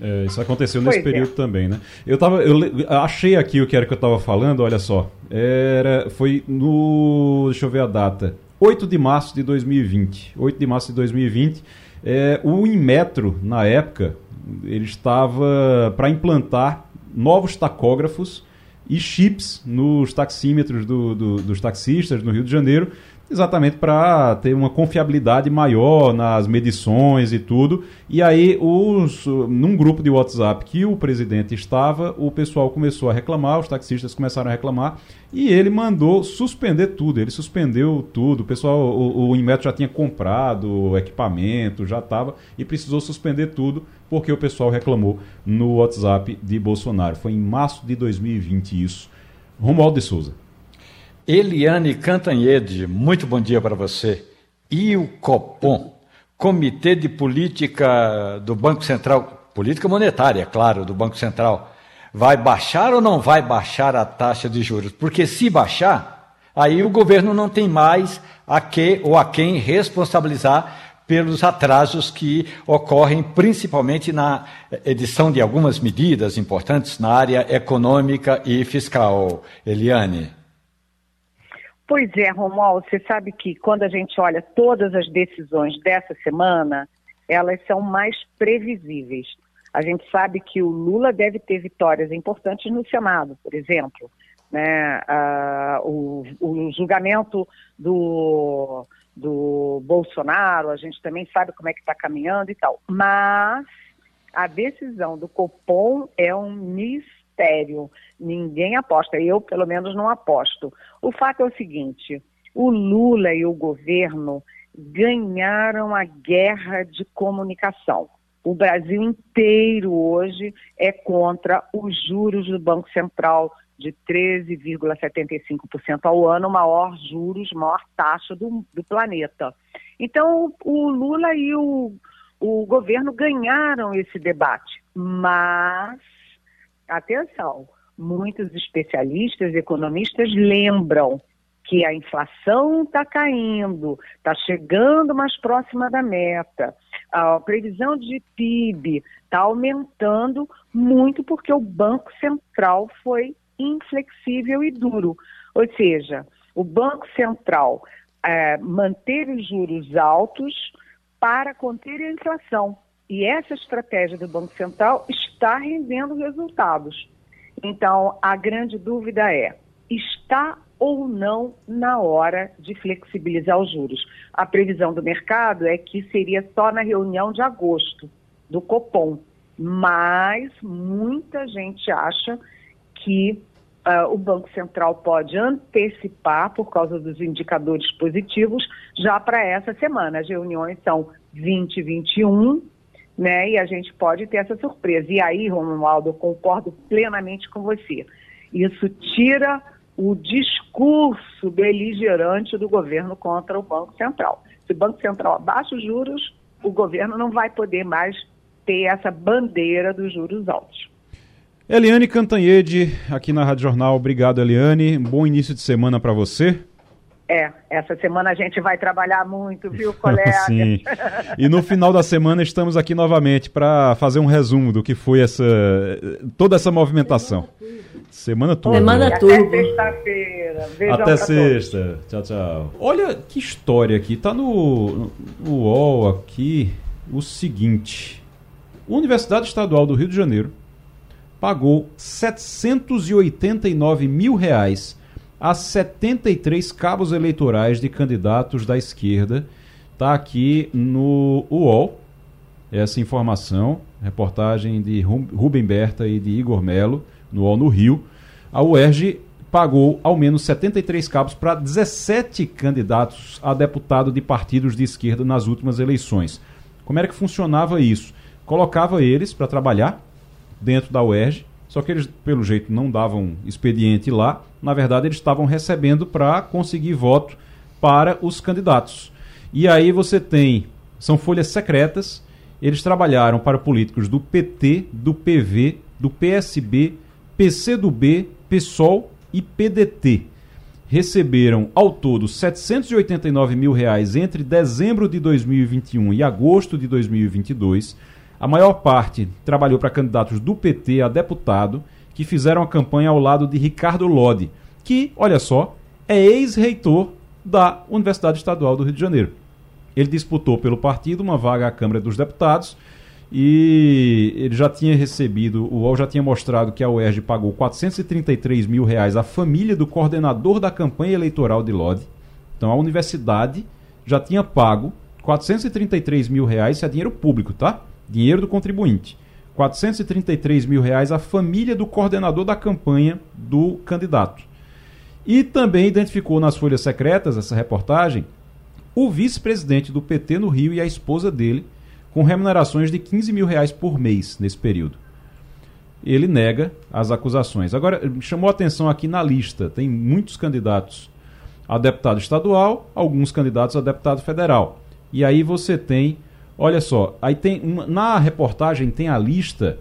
É, isso aconteceu nesse pois é. período é. também, né? Eu tava, eu achei aqui o que era que eu estava falando, olha só. Era, foi no, deixa eu ver a data. 8 de março de 2020. 8 de março de 2020. É, o Inmetro, na época, ele estava para implantar novos tacógrafos e chips nos taxímetros do, do, dos taxistas no Rio de Janeiro exatamente para ter uma confiabilidade maior nas medições e tudo. E aí, os, num grupo de WhatsApp que o presidente estava, o pessoal começou a reclamar, os taxistas começaram a reclamar, e ele mandou suspender tudo. Ele suspendeu tudo. O pessoal, o, o Inmetro já tinha comprado equipamento, já estava, e precisou suspender tudo porque o pessoal reclamou no WhatsApp de Bolsonaro. Foi em março de 2020 isso. Romualdo de Souza. Eliane Cantanhede, muito bom dia para você. E o Copom, Comitê de Política do Banco Central, política monetária, claro, do Banco Central, vai baixar ou não vai baixar a taxa de juros? Porque se baixar, aí o governo não tem mais a que ou a quem responsabilizar pelos atrasos que ocorrem principalmente na edição de algumas medidas importantes na área econômica e fiscal. Eliane. Pois é, Romualdo, você sabe que quando a gente olha todas as decisões dessa semana, elas são mais previsíveis. A gente sabe que o Lula deve ter vitórias importantes no Senado, por exemplo. Né? Ah, o, o, julgamento do, do Bolsonaro, a gente também sabe como é que está caminhando e tal. Mas a decisão do Copom é um mistério. Ninguém aposta. Eu, pelo menos, não aposto. O fato é o seguinte: o Lula e o governo ganharam a guerra de comunicação. O Brasil inteiro hoje é contra os juros do Banco Central de 13,75% ao ano, maior juros, maior taxa do, do planeta. Então, o Lula e o, o governo ganharam esse debate, mas, atenção, muitos especialistas, economistas lembram que a inflação está caindo, está chegando mais próxima da meta, a previsão de PIB está aumentando muito porque o Banco Central foi inflexível e duro. Ou seja, o Banco Central é, manteve os juros altos para conter a inflação. E essa estratégia do Banco Central está rendendo resultados. Então, a grande dúvida é: está ou não na hora de flexibilizar os juros? A previsão do mercado é que seria só na reunião de agosto do Copom, mas muita gente acha que uh, o Banco Central pode antecipar, por causa dos indicadores positivos, já para essa semana. As reuniões são 20 e 21, né? E a gente pode ter essa surpresa. E aí, Romualdo, eu concordo plenamente com você. Isso tira o discurso beligerante do governo contra o Banco Central. Se o Banco Central abaixa os juros, o governo não vai poder mais ter essa bandeira dos juros altos. Eliane Cantanhede, aqui na Rádio Jornal. Obrigado, Eliane. Bom início de semana para você. É, essa semana a gente vai trabalhar muito, viu, colega? Sim. E no final da semana estamos aqui novamente para fazer um resumo do que foi essa toda essa movimentação. Semana toda. Semana toda. Até sexta-feira. Até sexta. Tchau, tchau. Olha que história aqui. Tá no, no UOL aqui o seguinte. A Universidade Estadual do Rio de Janeiro pagou 789 mil reais a 73 cabos eleitorais de candidatos da esquerda. Está aqui no UOL essa informação, reportagem de Rubem Berta e de Igor Melo, no UOL no Rio. A UERJ pagou ao menos 73 cabos para 17 candidatos a deputado de partidos de esquerda nas últimas eleições. Como era que funcionava isso? Colocava eles para trabalhar dentro da UERJ, só que eles, pelo jeito, não davam expediente lá. Na verdade, eles estavam recebendo para conseguir voto para os candidatos. E aí você tem, são folhas secretas, eles trabalharam para políticos do PT, do PV, do PSB, PCdoB, PSOL e PDT. Receberam ao todo 789 mil reais entre dezembro de 2021 e agosto de 2022 a maior parte trabalhou para candidatos do PT a deputado que fizeram a campanha ao lado de Ricardo Lodi, que, olha só, é ex-reitor da Universidade Estadual do Rio de Janeiro. Ele disputou pelo partido uma vaga à Câmara dos Deputados e ele já tinha recebido, o UOL já tinha mostrado que a UERJ pagou 433 mil reais à família do coordenador da campanha eleitoral de Lodi. Então a universidade já tinha pago 433 mil reais, isso é dinheiro público, tá? Dinheiro do contribuinte. 433 mil reais à família do coordenador da campanha do candidato. E também identificou nas folhas secretas, essa reportagem, o vice-presidente do PT no Rio e a esposa dele, com remunerações de 15 mil reais por mês nesse período. Ele nega as acusações. Agora, chamou atenção aqui na lista: tem muitos candidatos a deputado estadual, alguns candidatos a deputado federal. E aí você tem Olha só, aí tem na reportagem tem a lista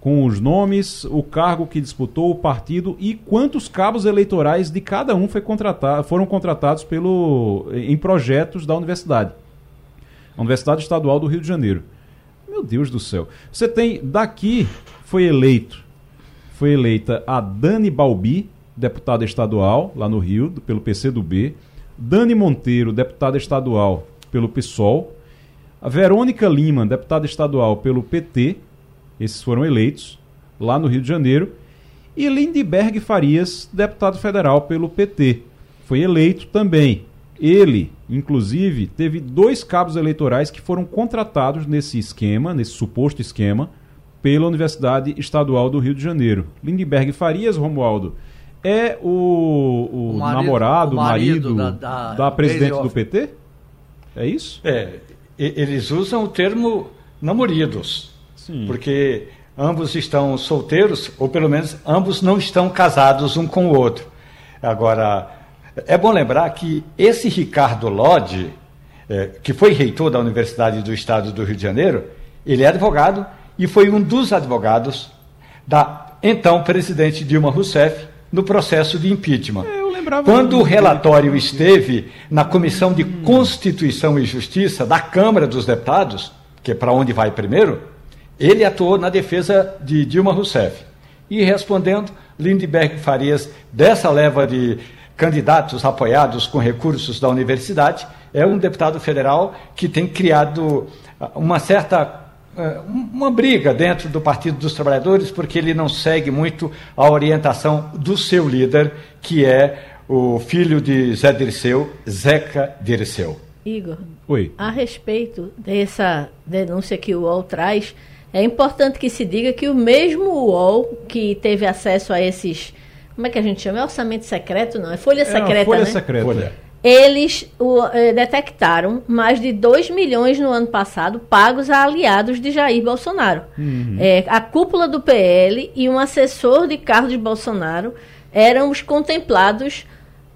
com os nomes, o cargo que disputou, o partido e quantos cabos eleitorais de cada um foi contratado, foram contratados pelo, em projetos da universidade. Universidade Estadual do Rio de Janeiro. Meu Deus do céu. Você tem, daqui foi eleito, foi eleita a Dani Balbi, deputada estadual lá no Rio, pelo PCdoB. Dani Monteiro, deputada estadual pelo PSOL. A Verônica Lima, deputada estadual pelo PT, esses foram eleitos lá no Rio de Janeiro. E Lindbergh Farias, deputado federal pelo PT, foi eleito também. Ele, inclusive, teve dois cabos eleitorais que foram contratados nesse esquema, nesse suposto esquema, pela Universidade Estadual do Rio de Janeiro. Lindbergh Farias, Romualdo, é o, o, o marido, namorado, o marido, marido da, da, da presidente do PT? É isso? É, eles usam o termo namoridos, Sim. porque ambos estão solteiros, ou pelo menos ambos não estão casados um com o outro. Agora, é bom lembrar que esse Ricardo Lodge, é, que foi reitor da Universidade do Estado do Rio de Janeiro, ele é advogado e foi um dos advogados da então presidente Dilma Rousseff no processo de impeachment. É, Quando o relatório esteve na Comissão de Constituição e Justiça da Câmara dos Deputados, que é para onde vai primeiro, ele atuou na defesa de Dilma Rousseff. E respondendo, Lindbergh Farias, dessa leva de candidatos apoiados com recursos da universidade, é um deputado federal que tem criado ah, uma certa ah, uma briga dentro do Partido dos Trabalhadores, porque ele não segue muito a orientação do seu líder, que é o filho de Zé Dirceu, Zeca Dirceu. Igor, Oi. a respeito dessa denúncia que o UOL traz, é importante que se diga que o mesmo UOL que teve acesso a esses como é que a gente chama? É orçamento secreto, não? É folha é, secreta, folha né? secreta. Folha. Eles o, eh, detectaram mais de 2 milhões no ano passado pagos a aliados de Jair Bolsonaro. Uhum. É, a cúpula do PL e um assessor de Carlos Bolsonaro eram os contemplados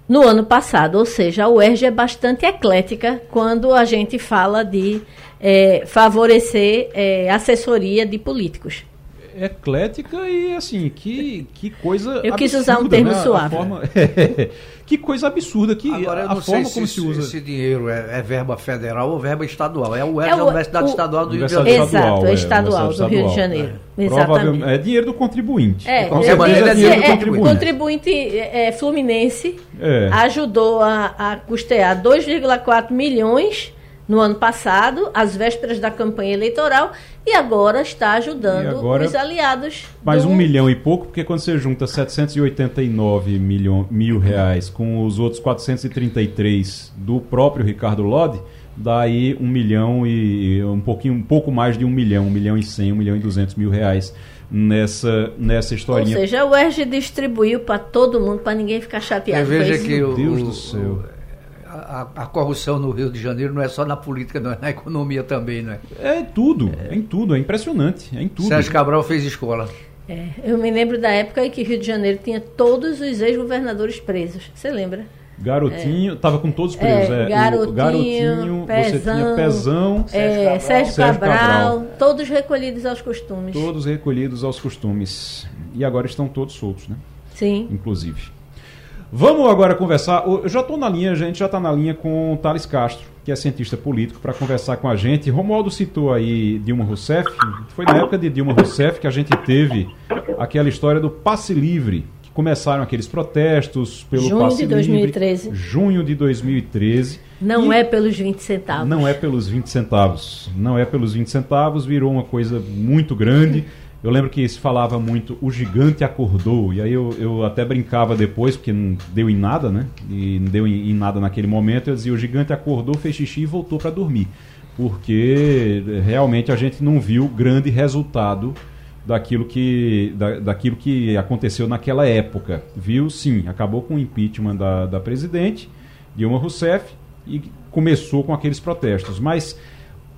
no ano passado. Ou seja, a UERJ é bastante eclética quando a gente fala de é, favorecer é, assessoria de políticos eclética e assim, que, que coisa Eu absurda, quis usar um termo né? suave. Forma, que coisa absurda que Agora, a forma como se, se usa. Esse dinheiro é, é, verba federal ou verba estadual? É o, é o Universidade o, Estadual do Rio de Janeiro. Exato, é, estadual do Rio de Janeiro. É. Exatamente. É dinheiro do contribuinte. É, é, é, dinheiro do contribuinte. contribuinte fluminense ajudou a, a custear 2,4 milhões no ano passado, às vésperas da campanha eleitoral, e agora está ajudando agora, os aliados. Mais do... um milhão e pouco, porque quando você junta 789 milhão, mil reais com os outros 433 do próprio Ricardo Lodi, dá aí um milhão e um pouquinho, um pouco mais de um milhão, um milhão e cem, um milhão e duzentos mil reais nessa nessa historinha. Ou seja, o UERJ distribuiu para todo mundo, para ninguém ficar chateado. veja que Meu Deus o, do céu a, a, corrupção no Rio de Janeiro não é só na política, não é na economia também, não é? É tudo, é, é em tudo, é impressionante, é em tudo. Sérgio Cabral fez escola. É, eu me lembro da época em que Rio de Janeiro tinha todos os ex-governadores presos. Você lembra? Garotinho, estava é. com todos presos. É, é, garotinho, garotinho Pezão, você tinha Pezão, é, Sérgio, Cabral, Sérgio Cabral, Cabral, todos recolhidos aos costumes. Todos recolhidos aos costumes. E agora estão todos soltos, né? Sim. Inclusive. Vamos agora conversar. Eu já estou na linha, a gente já está na linha com o Thales Castro, que é cientista político, para conversar com a gente. Romualdo citou aí Dilma Rousseff. Foi na época de Dilma Rousseff que a gente teve aquela história do passe livre, que começaram aqueles protestos pelo junho passe livre. Junho de 2013. Junho de 2013. Não é pelos 20 centavos. Não é pelos 20 centavos. Não é pelos 20 centavos, virou uma coisa muito grande. Eu lembro que se falava muito, o gigante acordou, e aí eu, eu até brincava depois, porque não deu em nada, né? E não deu em, em nada naquele momento. Eu dizia, o gigante acordou, fez xixi e voltou para dormir. Porque realmente a gente não viu grande resultado daquilo que, da, daquilo que aconteceu naquela época. Viu, sim, acabou com o impeachment da, da presidente, Dilma Rousseff, e começou com aqueles protestos. Mas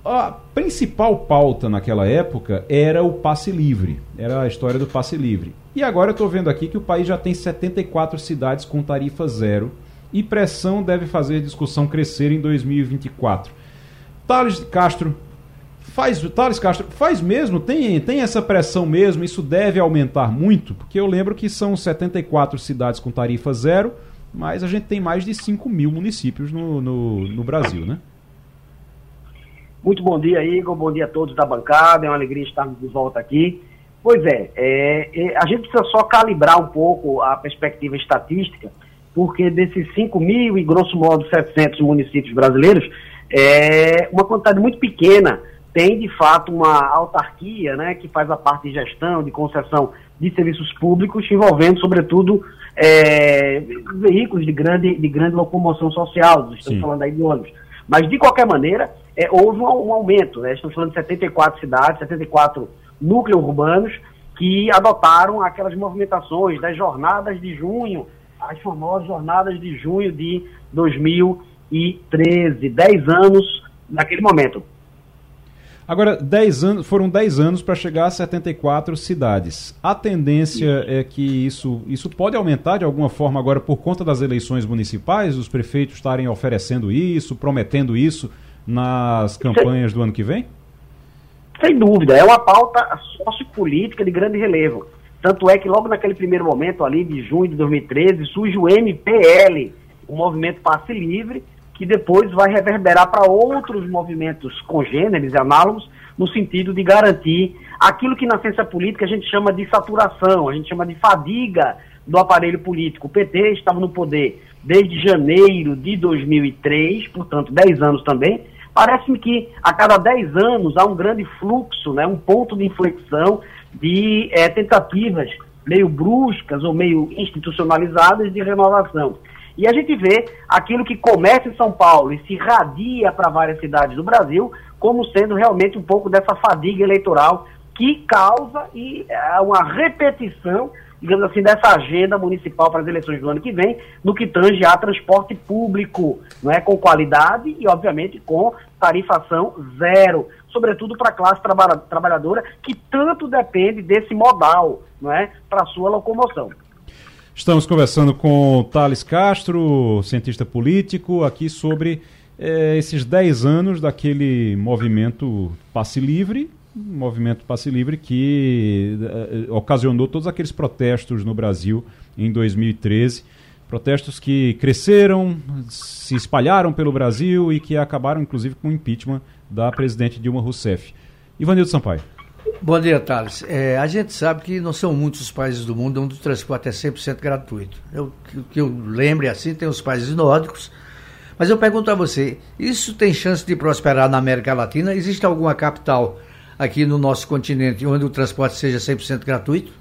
a principal pauta naquela época era o passe livre, era a história do passe livre. E agora eu estou vendo aqui que o país já tem 74 cidades com tarifa zero e pressão deve fazer a discussão crescer em 2024. Thales Castro faz, Thales Castro faz mesmo, tem, tem essa pressão mesmo, isso deve aumentar muito, porque eu lembro que são 74 cidades com tarifa zero, mas a gente tem mais de 5 mil municípios no, no, no Brasil, né? Muito bom dia, Igor. Bom dia a todos da bancada. É uma alegria estarmos de volta aqui. Pois é, é, é, a gente precisa só calibrar um pouco a perspectiva estatística, porque desses 5 mil e grosso modo 700 municípios brasileiros, é uma quantidade muito pequena tem de fato uma autarquia né, que faz a parte de gestão, de concessão de serviços públicos, envolvendo, sobretudo, é, veículos de grande, de grande locomoção social, estamos Sim. falando aí de ônibus. Mas, de qualquer maneira, é, houve um, um aumento, né? estamos falando de 74 cidades, 74 núcleos urbanos, que adotaram aquelas movimentações das jornadas de junho, as famosas jornadas de junho de 2013, 10 anos naquele momento. Agora, 10 anos, foram 10 anos para chegar a 74 cidades. A tendência é que isso, isso pode aumentar de alguma forma agora por conta das eleições municipais, os prefeitos estarem oferecendo isso, prometendo isso nas campanhas do ano que vem? Sem dúvida, é uma pauta sociopolítica de grande relevo. Tanto é que logo naquele primeiro momento ali de junho de 2013 surge o MPL, o Movimento Passe Livre, que depois vai reverberar para outros movimentos congêneres e análogos, no sentido de garantir aquilo que na ciência política a gente chama de saturação, a gente chama de fadiga do aparelho político. O PT estava no poder desde janeiro de 2003, portanto, 10 anos também, Parece-me que a cada 10 anos há um grande fluxo, né, um ponto de inflexão de é, tentativas meio bruscas ou meio institucionalizadas de renovação. E a gente vê aquilo que começa em São Paulo e se irradia para várias cidades do Brasil como sendo realmente um pouco dessa fadiga eleitoral que causa e, é, uma repetição digamos assim, dessa agenda municipal para as eleições do ano que vem, no que tange a transporte público, não é, com qualidade e, obviamente, com tarifação zero, sobretudo para a classe traba trabalhadora, que tanto depende desse modal, não é, para sua locomoção. Estamos conversando com Thales Castro, cientista político, aqui sobre é, esses 10 anos daquele movimento passe livre, movimento passe livre que uh, ocasionou todos aqueles protestos no Brasil em 2013. Protestos que cresceram, se espalharam pelo Brasil e que acabaram, inclusive, com o impeachment da presidente Dilma Rousseff. Ivanildo Sampaio. Bom dia, Thales. É, a gente sabe que não são muitos os países do mundo onde o transporte é 100% gratuito. Eu, que, que eu lembre assim, tem os países nórdicos. Mas eu pergunto a você, isso tem chance de prosperar na América Latina? Existe alguma capital aqui no nosso continente, onde o transporte seja 100% gratuito?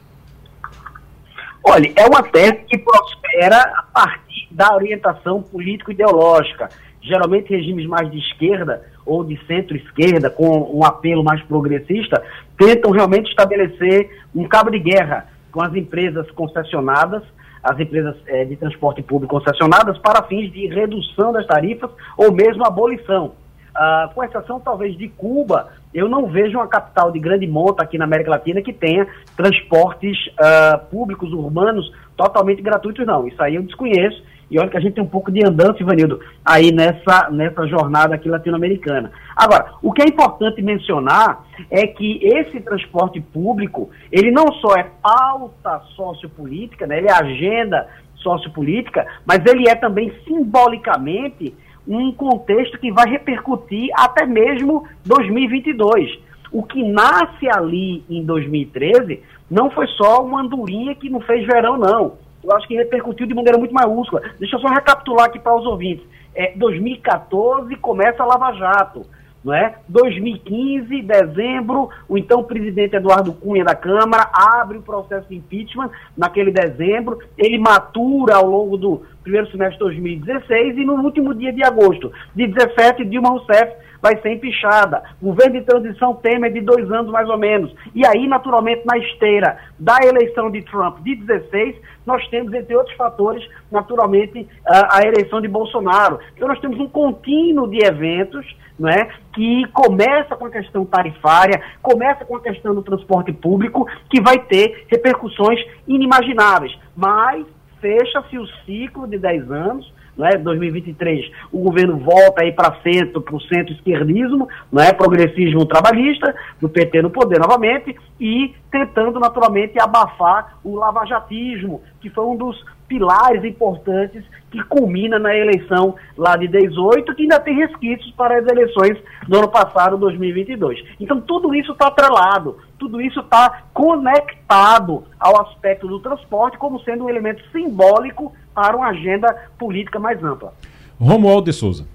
Olha, é uma tese que prospera a partir da orientação político-ideológica. Geralmente regimes mais de esquerda ou de centro-esquerda, com um apelo mais progressista, tentam realmente estabelecer um cabo de guerra com as empresas concessionadas, as empresas é, de transporte público concessionadas, para fins de redução das tarifas ou mesmo abolição. Uh, com exceção talvez de Cuba, eu não vejo uma capital de grande monta aqui na América Latina que tenha transportes uh, públicos urbanos totalmente gratuitos, não. Isso aí eu desconheço. E olha que a gente tem um pouco de andança, Ivanildo, aí nessa, nessa jornada aqui latino-americana. Agora, o que é importante mencionar é que esse transporte público, ele não só é pauta sociopolítica, né, ele é agenda sociopolítica, mas ele é também simbolicamente um contexto que vai repercutir até mesmo 2022. O que nasce ali em 2013 não foi só uma andorinha que não fez verão, não. Eu acho que repercutiu de maneira muito maiúscula. Deixa eu só recapitular aqui para os ouvintes. É, 2014 começa a Lava Jato. Não é? 2015, dezembro, o então presidente Eduardo Cunha da Câmara abre o processo de impeachment naquele dezembro, ele matura ao longo do primeiro semestre de 2016 e no último dia de agosto de 17, Dilma Rousseff vai ser empichada. Governo de transição Temer de dois anos mais ou menos. E aí, naturalmente, na esteira da eleição de Trump de 16, nós temos, entre outros fatores, naturalmente, a, a eleição de Bolsonaro. Então nós temos um contínuo de eventos né, que começa com a questão tarifária, começa com a questão do transporte público, que vai ter repercussões inimagináveis. Mas fecha-se o ciclo de 10 anos, não é? 2023, o governo volta aí para centro, para o centro-esquerdismo, é? progressismo trabalhista, do PT no poder novamente, e tentando naturalmente abafar o lavajatismo, que foi um dos pilares importantes que culmina na eleição lá de 18, que ainda tem resquícios para as eleições do ano passado, 2022. Então, tudo isso está atrelado, tudo isso está conectado ao aspecto do transporte como sendo um elemento simbólico para uma agenda política mais ampla. Romualdo de Souza.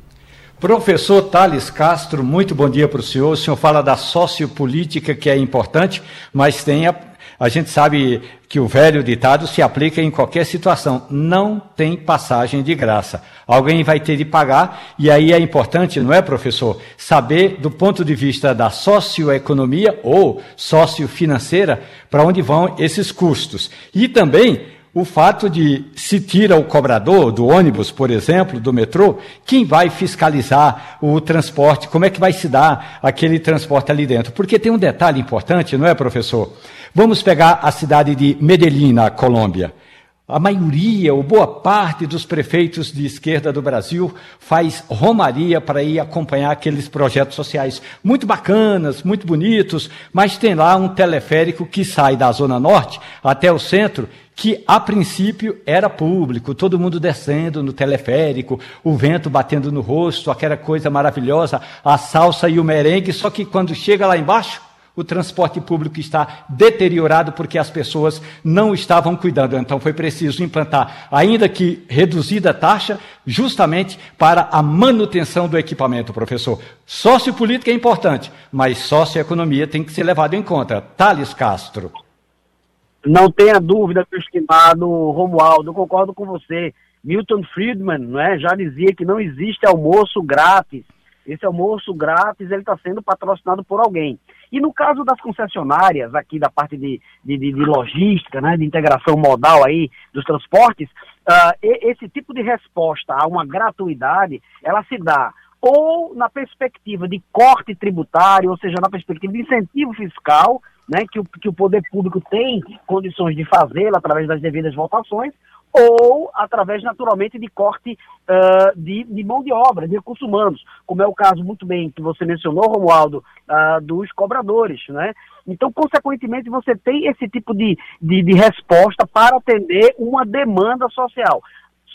Professor Thales Castro, muito bom dia para o senhor. O senhor fala da sociopolítica, que é importante, mas tem a, a gente sabe que o velho ditado se aplica em qualquer situação. Não tem passagem de graça. Alguém vai ter de pagar, e aí é importante, não é, professor, saber do ponto de vista da socioeconomia ou sociofinanceira para onde vão esses custos. E também o fato de se tira o cobrador do ônibus, por exemplo, do metrô, quem vai fiscalizar o transporte? Como é que vai se dar aquele transporte ali dentro? Porque tem um detalhe importante, não é, professor? Vamos pegar a cidade de Medellín, na Colômbia. A maioria, ou boa parte dos prefeitos de esquerda do Brasil faz romaria para ir acompanhar aqueles projetos sociais. Muito bacanas, muito bonitos, mas tem lá um teleférico que sai da Zona Norte até o centro, que a princípio era público, todo mundo descendo no teleférico, o vento batendo no rosto, aquela coisa maravilhosa, a salsa e o merengue, só que quando chega lá embaixo, o transporte público está deteriorado porque as pessoas não estavam cuidando. Então foi preciso implantar, ainda que reduzida a taxa, justamente para a manutenção do equipamento, professor. Sociopolítica é importante, mas socioeconomia tem que ser levado em conta. Thales Castro. Não tenha dúvida, meu estimado Romualdo, eu concordo com você. Milton Friedman não é, já dizia que não existe almoço grátis. Esse almoço grátis ele está sendo patrocinado por alguém. E no caso das concessionárias, aqui da parte de, de, de logística, né, de integração modal aí dos transportes, uh, esse tipo de resposta a uma gratuidade, ela se dá ou na perspectiva de corte tributário, ou seja, na perspectiva de incentivo fiscal, né, que, o, que o poder público tem condições de fazê-lo através das devidas votações, ou através, naturalmente, de corte uh, de, de, mão de obra, de recursos humanos, como é o caso muito bem que você mencionou, Romualdo, uh, dos cobradores, né? Então, consequentemente, você tem esse tipo de, de, de resposta para atender uma demanda social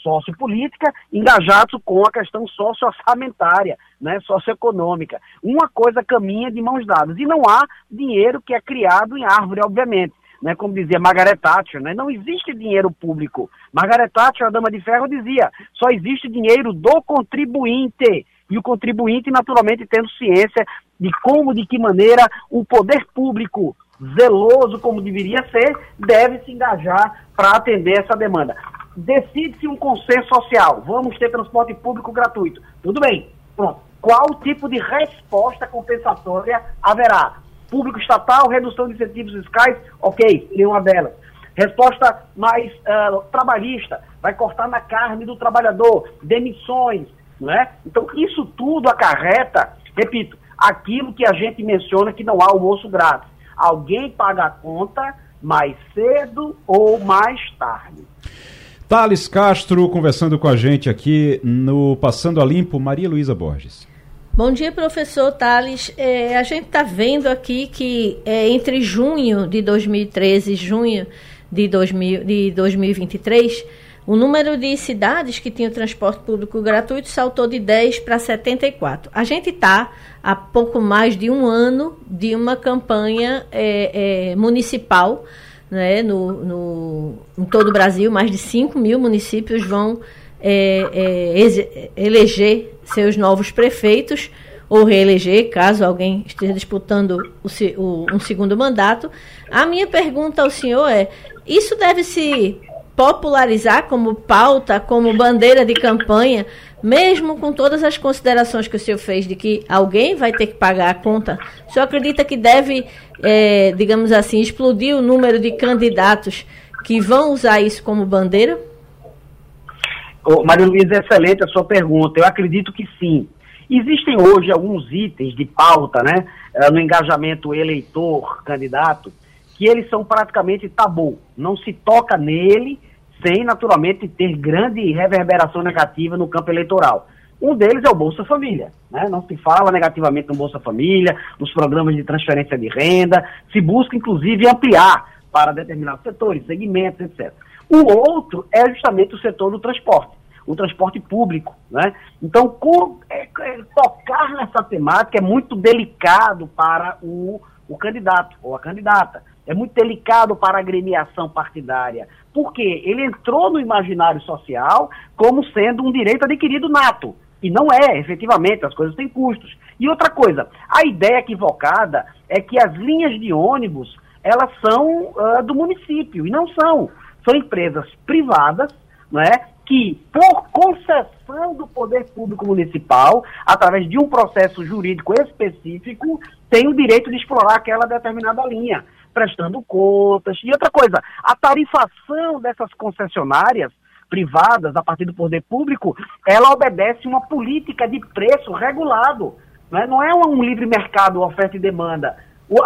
sociopolítica engajados com a questão socioorçamentária, né, socioeconômica. Uma coisa caminha de mãos dadas. E não há dinheiro que é criado em árvore, obviamente né, como dizia Margaret Thatcher, né, não existe dinheiro público. Margaret Thatcher, a dama de ferro, dizia, só existe dinheiro do contribuinte. E o contribuinte, naturalmente, tendo ciência de como, de que maneira o poder público, zeloso como deveria ser, deve se engajar para atender essa demanda. Decide-se um consenso social, vamos ter transporte público gratuito. Tudo bem, pronto. Qual tipo de resposta compensatória haverá? Público estatal, redução de incentivos fiscais, ok, nenhuma delas. Resposta mais uh, trabalhista, vai cortar na carne do trabalhador, demissões, não é? Então, isso tudo acarreta, repito, aquilo que a gente menciona que não há almoço grátis. Alguém paga a conta mais cedo ou mais tarde. Thales Castro conversando com a gente aqui no Passando a Limpo, Maria Luísa Borges. Bom dia, professor Thales. É, a gente está vendo aqui que é, entre junho de 2013 e junho de, 2000, de 2023, o número de cidades que tinham transporte público gratuito saltou de 10 para 74. A gente está há pouco mais de um ano de uma campanha é, é, municipal né, no, no, em todo o Brasil, mais de 5 mil municípios vão é, é, eleger seus novos prefeitos ou reeleger, caso alguém esteja disputando o, o, um segundo mandato. A minha pergunta ao senhor é: isso deve se popularizar como pauta, como bandeira de campanha, mesmo com todas as considerações que o senhor fez de que alguém vai ter que pagar a conta? O senhor acredita que deve, é, digamos assim, explodir o número de candidatos que vão usar isso como bandeira? Oh, Maria Luísa, excelente a sua pergunta. Eu acredito que sim. Existem hoje alguns itens de pauta, né, eh, no engajamento eleitor-candidato, que eles são praticamente tabu. Não se toca nele sem, naturalmente, ter grande reverberação negativa no campo eleitoral. Um deles é o Bolsa Família. Né? Não se fala negativamente no Bolsa Família, nos programas de transferência de renda, se busca, inclusive, ampliar para determinados setores, segmentos, etc. O outro é justamente o setor do transporte, o transporte público. Né? Então, com, é, é, tocar nessa temática é muito delicado para o, o candidato ou a candidata. É muito delicado para a agremiação partidária. Porque ele entrou no imaginário social como sendo um direito adquirido nato. E não é, efetivamente, as coisas têm custos. E outra coisa, a ideia equivocada é que as linhas de ônibus, elas são uh, do município, e não são. São empresas privadas, não é, que, por concessão do poder público municipal, através de um processo jurídico específico, tem o direito de explorar aquela determinada linha, prestando contas. E outra coisa, a tarifação dessas concessionárias privadas, a partir do poder público, ela obedece uma política de preço regulado. Não é, não é um livre mercado, oferta e demanda.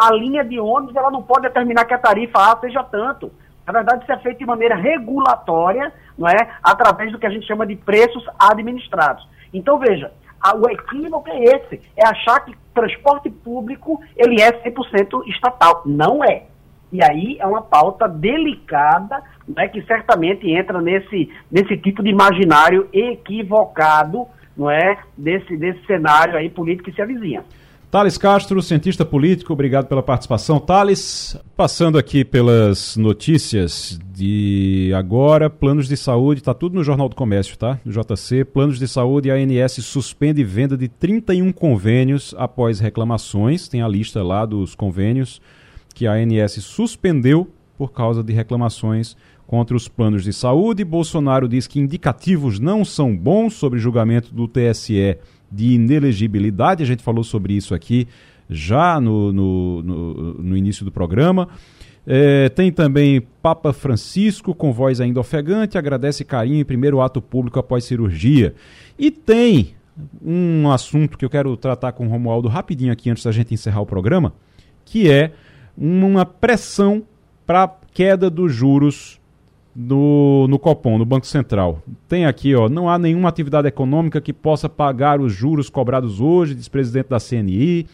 A linha de ônibus ela não pode determinar que a tarifa A seja tanto. Na verdade, isso é feito de maneira regulatória, não é? Através do que a gente chama de preços administrados. Então, veja, o equívoco é esse, é achar que transporte público ele é 100% estatal. Não é. E aí é uma pauta delicada, né, que certamente entra nesse, nesse tipo de imaginário equivocado, não é, desse, desse cenário aí político que se avizinha. Thales Castro, cientista político, obrigado pela participação. Thales, passando aqui pelas notícias de agora, planos de saúde, está tudo no Jornal do Comércio, tá? No JC, planos de saúde, a ANS suspende venda de 31 convênios após reclamações, tem a lista lá dos convênios que a ANS suspendeu por causa de reclamações contra os planos de saúde. Bolsonaro diz que indicativos não são bons sobre julgamento do TSE de inelegibilidade, a gente falou sobre isso aqui já no, no, no, no início do programa. É, tem também Papa Francisco, com voz ainda ofegante, agradece carinho em primeiro ato público após cirurgia. E tem um assunto que eu quero tratar com o Romualdo rapidinho aqui antes da gente encerrar o programa, que é uma pressão para queda dos juros no, no Copom, no Banco Central. Tem aqui, ó, não há nenhuma atividade econômica que possa pagar os juros cobrados hoje, diz presidente da CNI.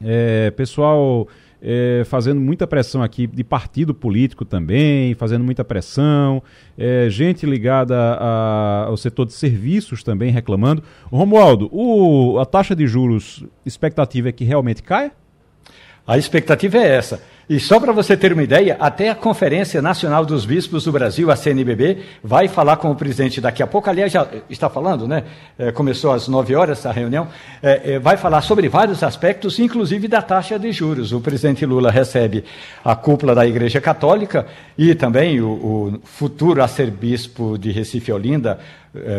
É, pessoal é, fazendo muita pressão aqui de partido político também, fazendo muita pressão, é, gente ligada a, ao setor de serviços também reclamando. Romualdo, o, a taxa de juros, expectativa é que realmente caia? A expectativa é essa. E só para você ter uma ideia, até a Conferência Nacional dos Bispos do Brasil, a CNBB, vai falar com o presidente daqui a pouco. Aliás, já está falando, né? É, começou às 9 horas essa reunião. É, é, vai falar sobre vários aspectos, inclusive da taxa de juros. O presidente Lula recebe a cúpula da Igreja Católica e também o, o futuro arcebispo de Recife Olinda,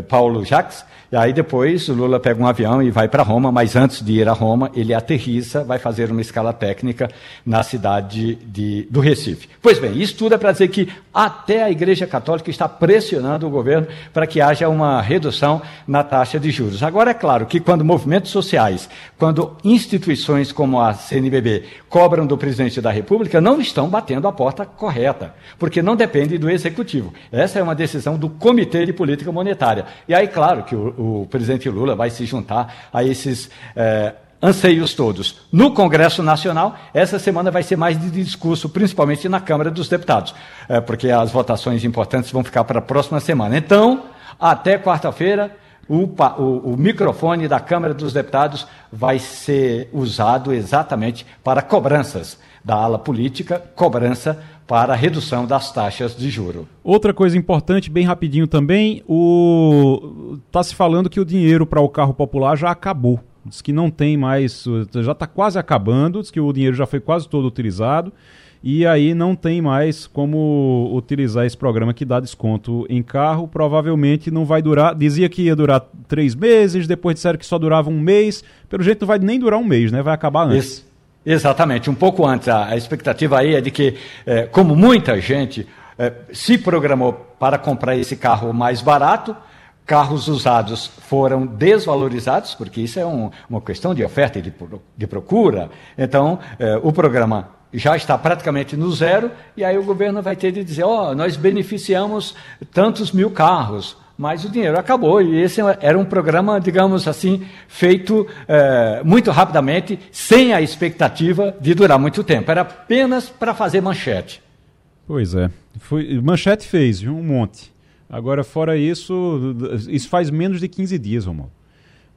Paulo Jacques. E aí depois o Lula pega um avião e vai para Roma, mas antes de ir a Roma, ele aterrissa, vai fazer uma escala técnica na cidade de, do Recife. Pois bem, isso tudo é para dizer que até a Igreja Católica está pressionando o governo para que haja uma redução na taxa de juros. Agora, é claro que quando movimentos sociais, quando instituições como a CNBB cobram do presidente da República, não estão batendo a porta correta, porque não depende do executivo. Essa é uma decisão do Comitê de Política Monetária. E aí, claro que o, o presidente Lula vai se juntar a esses. Eh, anseios todos. No Congresso Nacional, essa semana vai ser mais de discurso, principalmente na Câmara dos Deputados, eh, porque as votações importantes vão ficar para a próxima semana. Então, até quarta-feira, o, o, o, microfone da Câmara dos Deputados vai ser usado exatamente para cobranças da ala política, cobrança para a redução das taxas de juro. Outra coisa importante, bem rapidinho também, está se falando que o dinheiro para o carro popular já acabou. Diz que não tem mais, já está quase acabando, diz que o dinheiro já foi quase todo utilizado e aí não tem mais como utilizar esse programa que dá desconto em carro. Provavelmente não vai durar. Dizia que ia durar três meses, depois disseram que só durava um mês. Pelo jeito não vai nem durar um mês, né? Vai acabar antes. Isso. Exatamente, um pouco antes. A, a expectativa aí é de que, é, como muita gente é, se programou para comprar esse carro mais barato, carros usados foram desvalorizados, porque isso é um, uma questão de oferta e de, de procura. Então, é, o programa já está praticamente no zero, e aí o governo vai ter de dizer: ó, oh, nós beneficiamos tantos mil carros mas o dinheiro acabou. E esse era um programa, digamos assim, feito é, muito rapidamente, sem a expectativa de durar muito tempo. Era apenas para fazer manchete. Pois é. Foi, manchete fez, viu? Um monte. Agora, fora isso, isso faz menos de 15 dias, Romulo.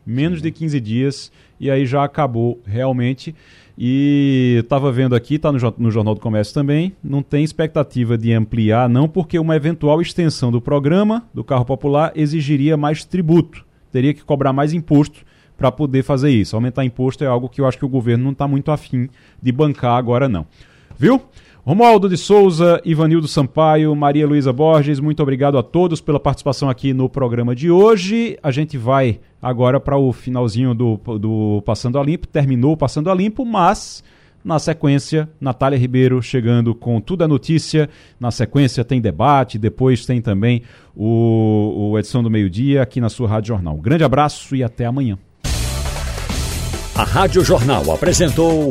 Menos Sim. de 15 dias, e aí já acabou realmente. E estava vendo aqui, está no, no, Jornal do Comércio também, não tem expectativa de ampliar, não, porque uma eventual extensão do programa do carro popular exigiria mais tributo. teria que cobrar mais imposto para poder fazer isso. Aumentar imposto é algo que eu acho que o governo não está muito afim de bancar agora, não. Viu? Romualdo de Souza, Ivanildo Sampaio, Maria Luísa Borges, muito obrigado a todos pela participação aqui no programa de hoje. A gente vai agora para o finalzinho do, do Passando a Limpo. Terminou o Passando a Limpo, mas na sequência, Natália Ribeiro chegando com tudo a notícia. Na sequência tem debate, depois tem também o, o edição do meio-dia aqui na sua Rádio Jornal. Grande abraço e até amanhã. A Rádio Jornal apresentou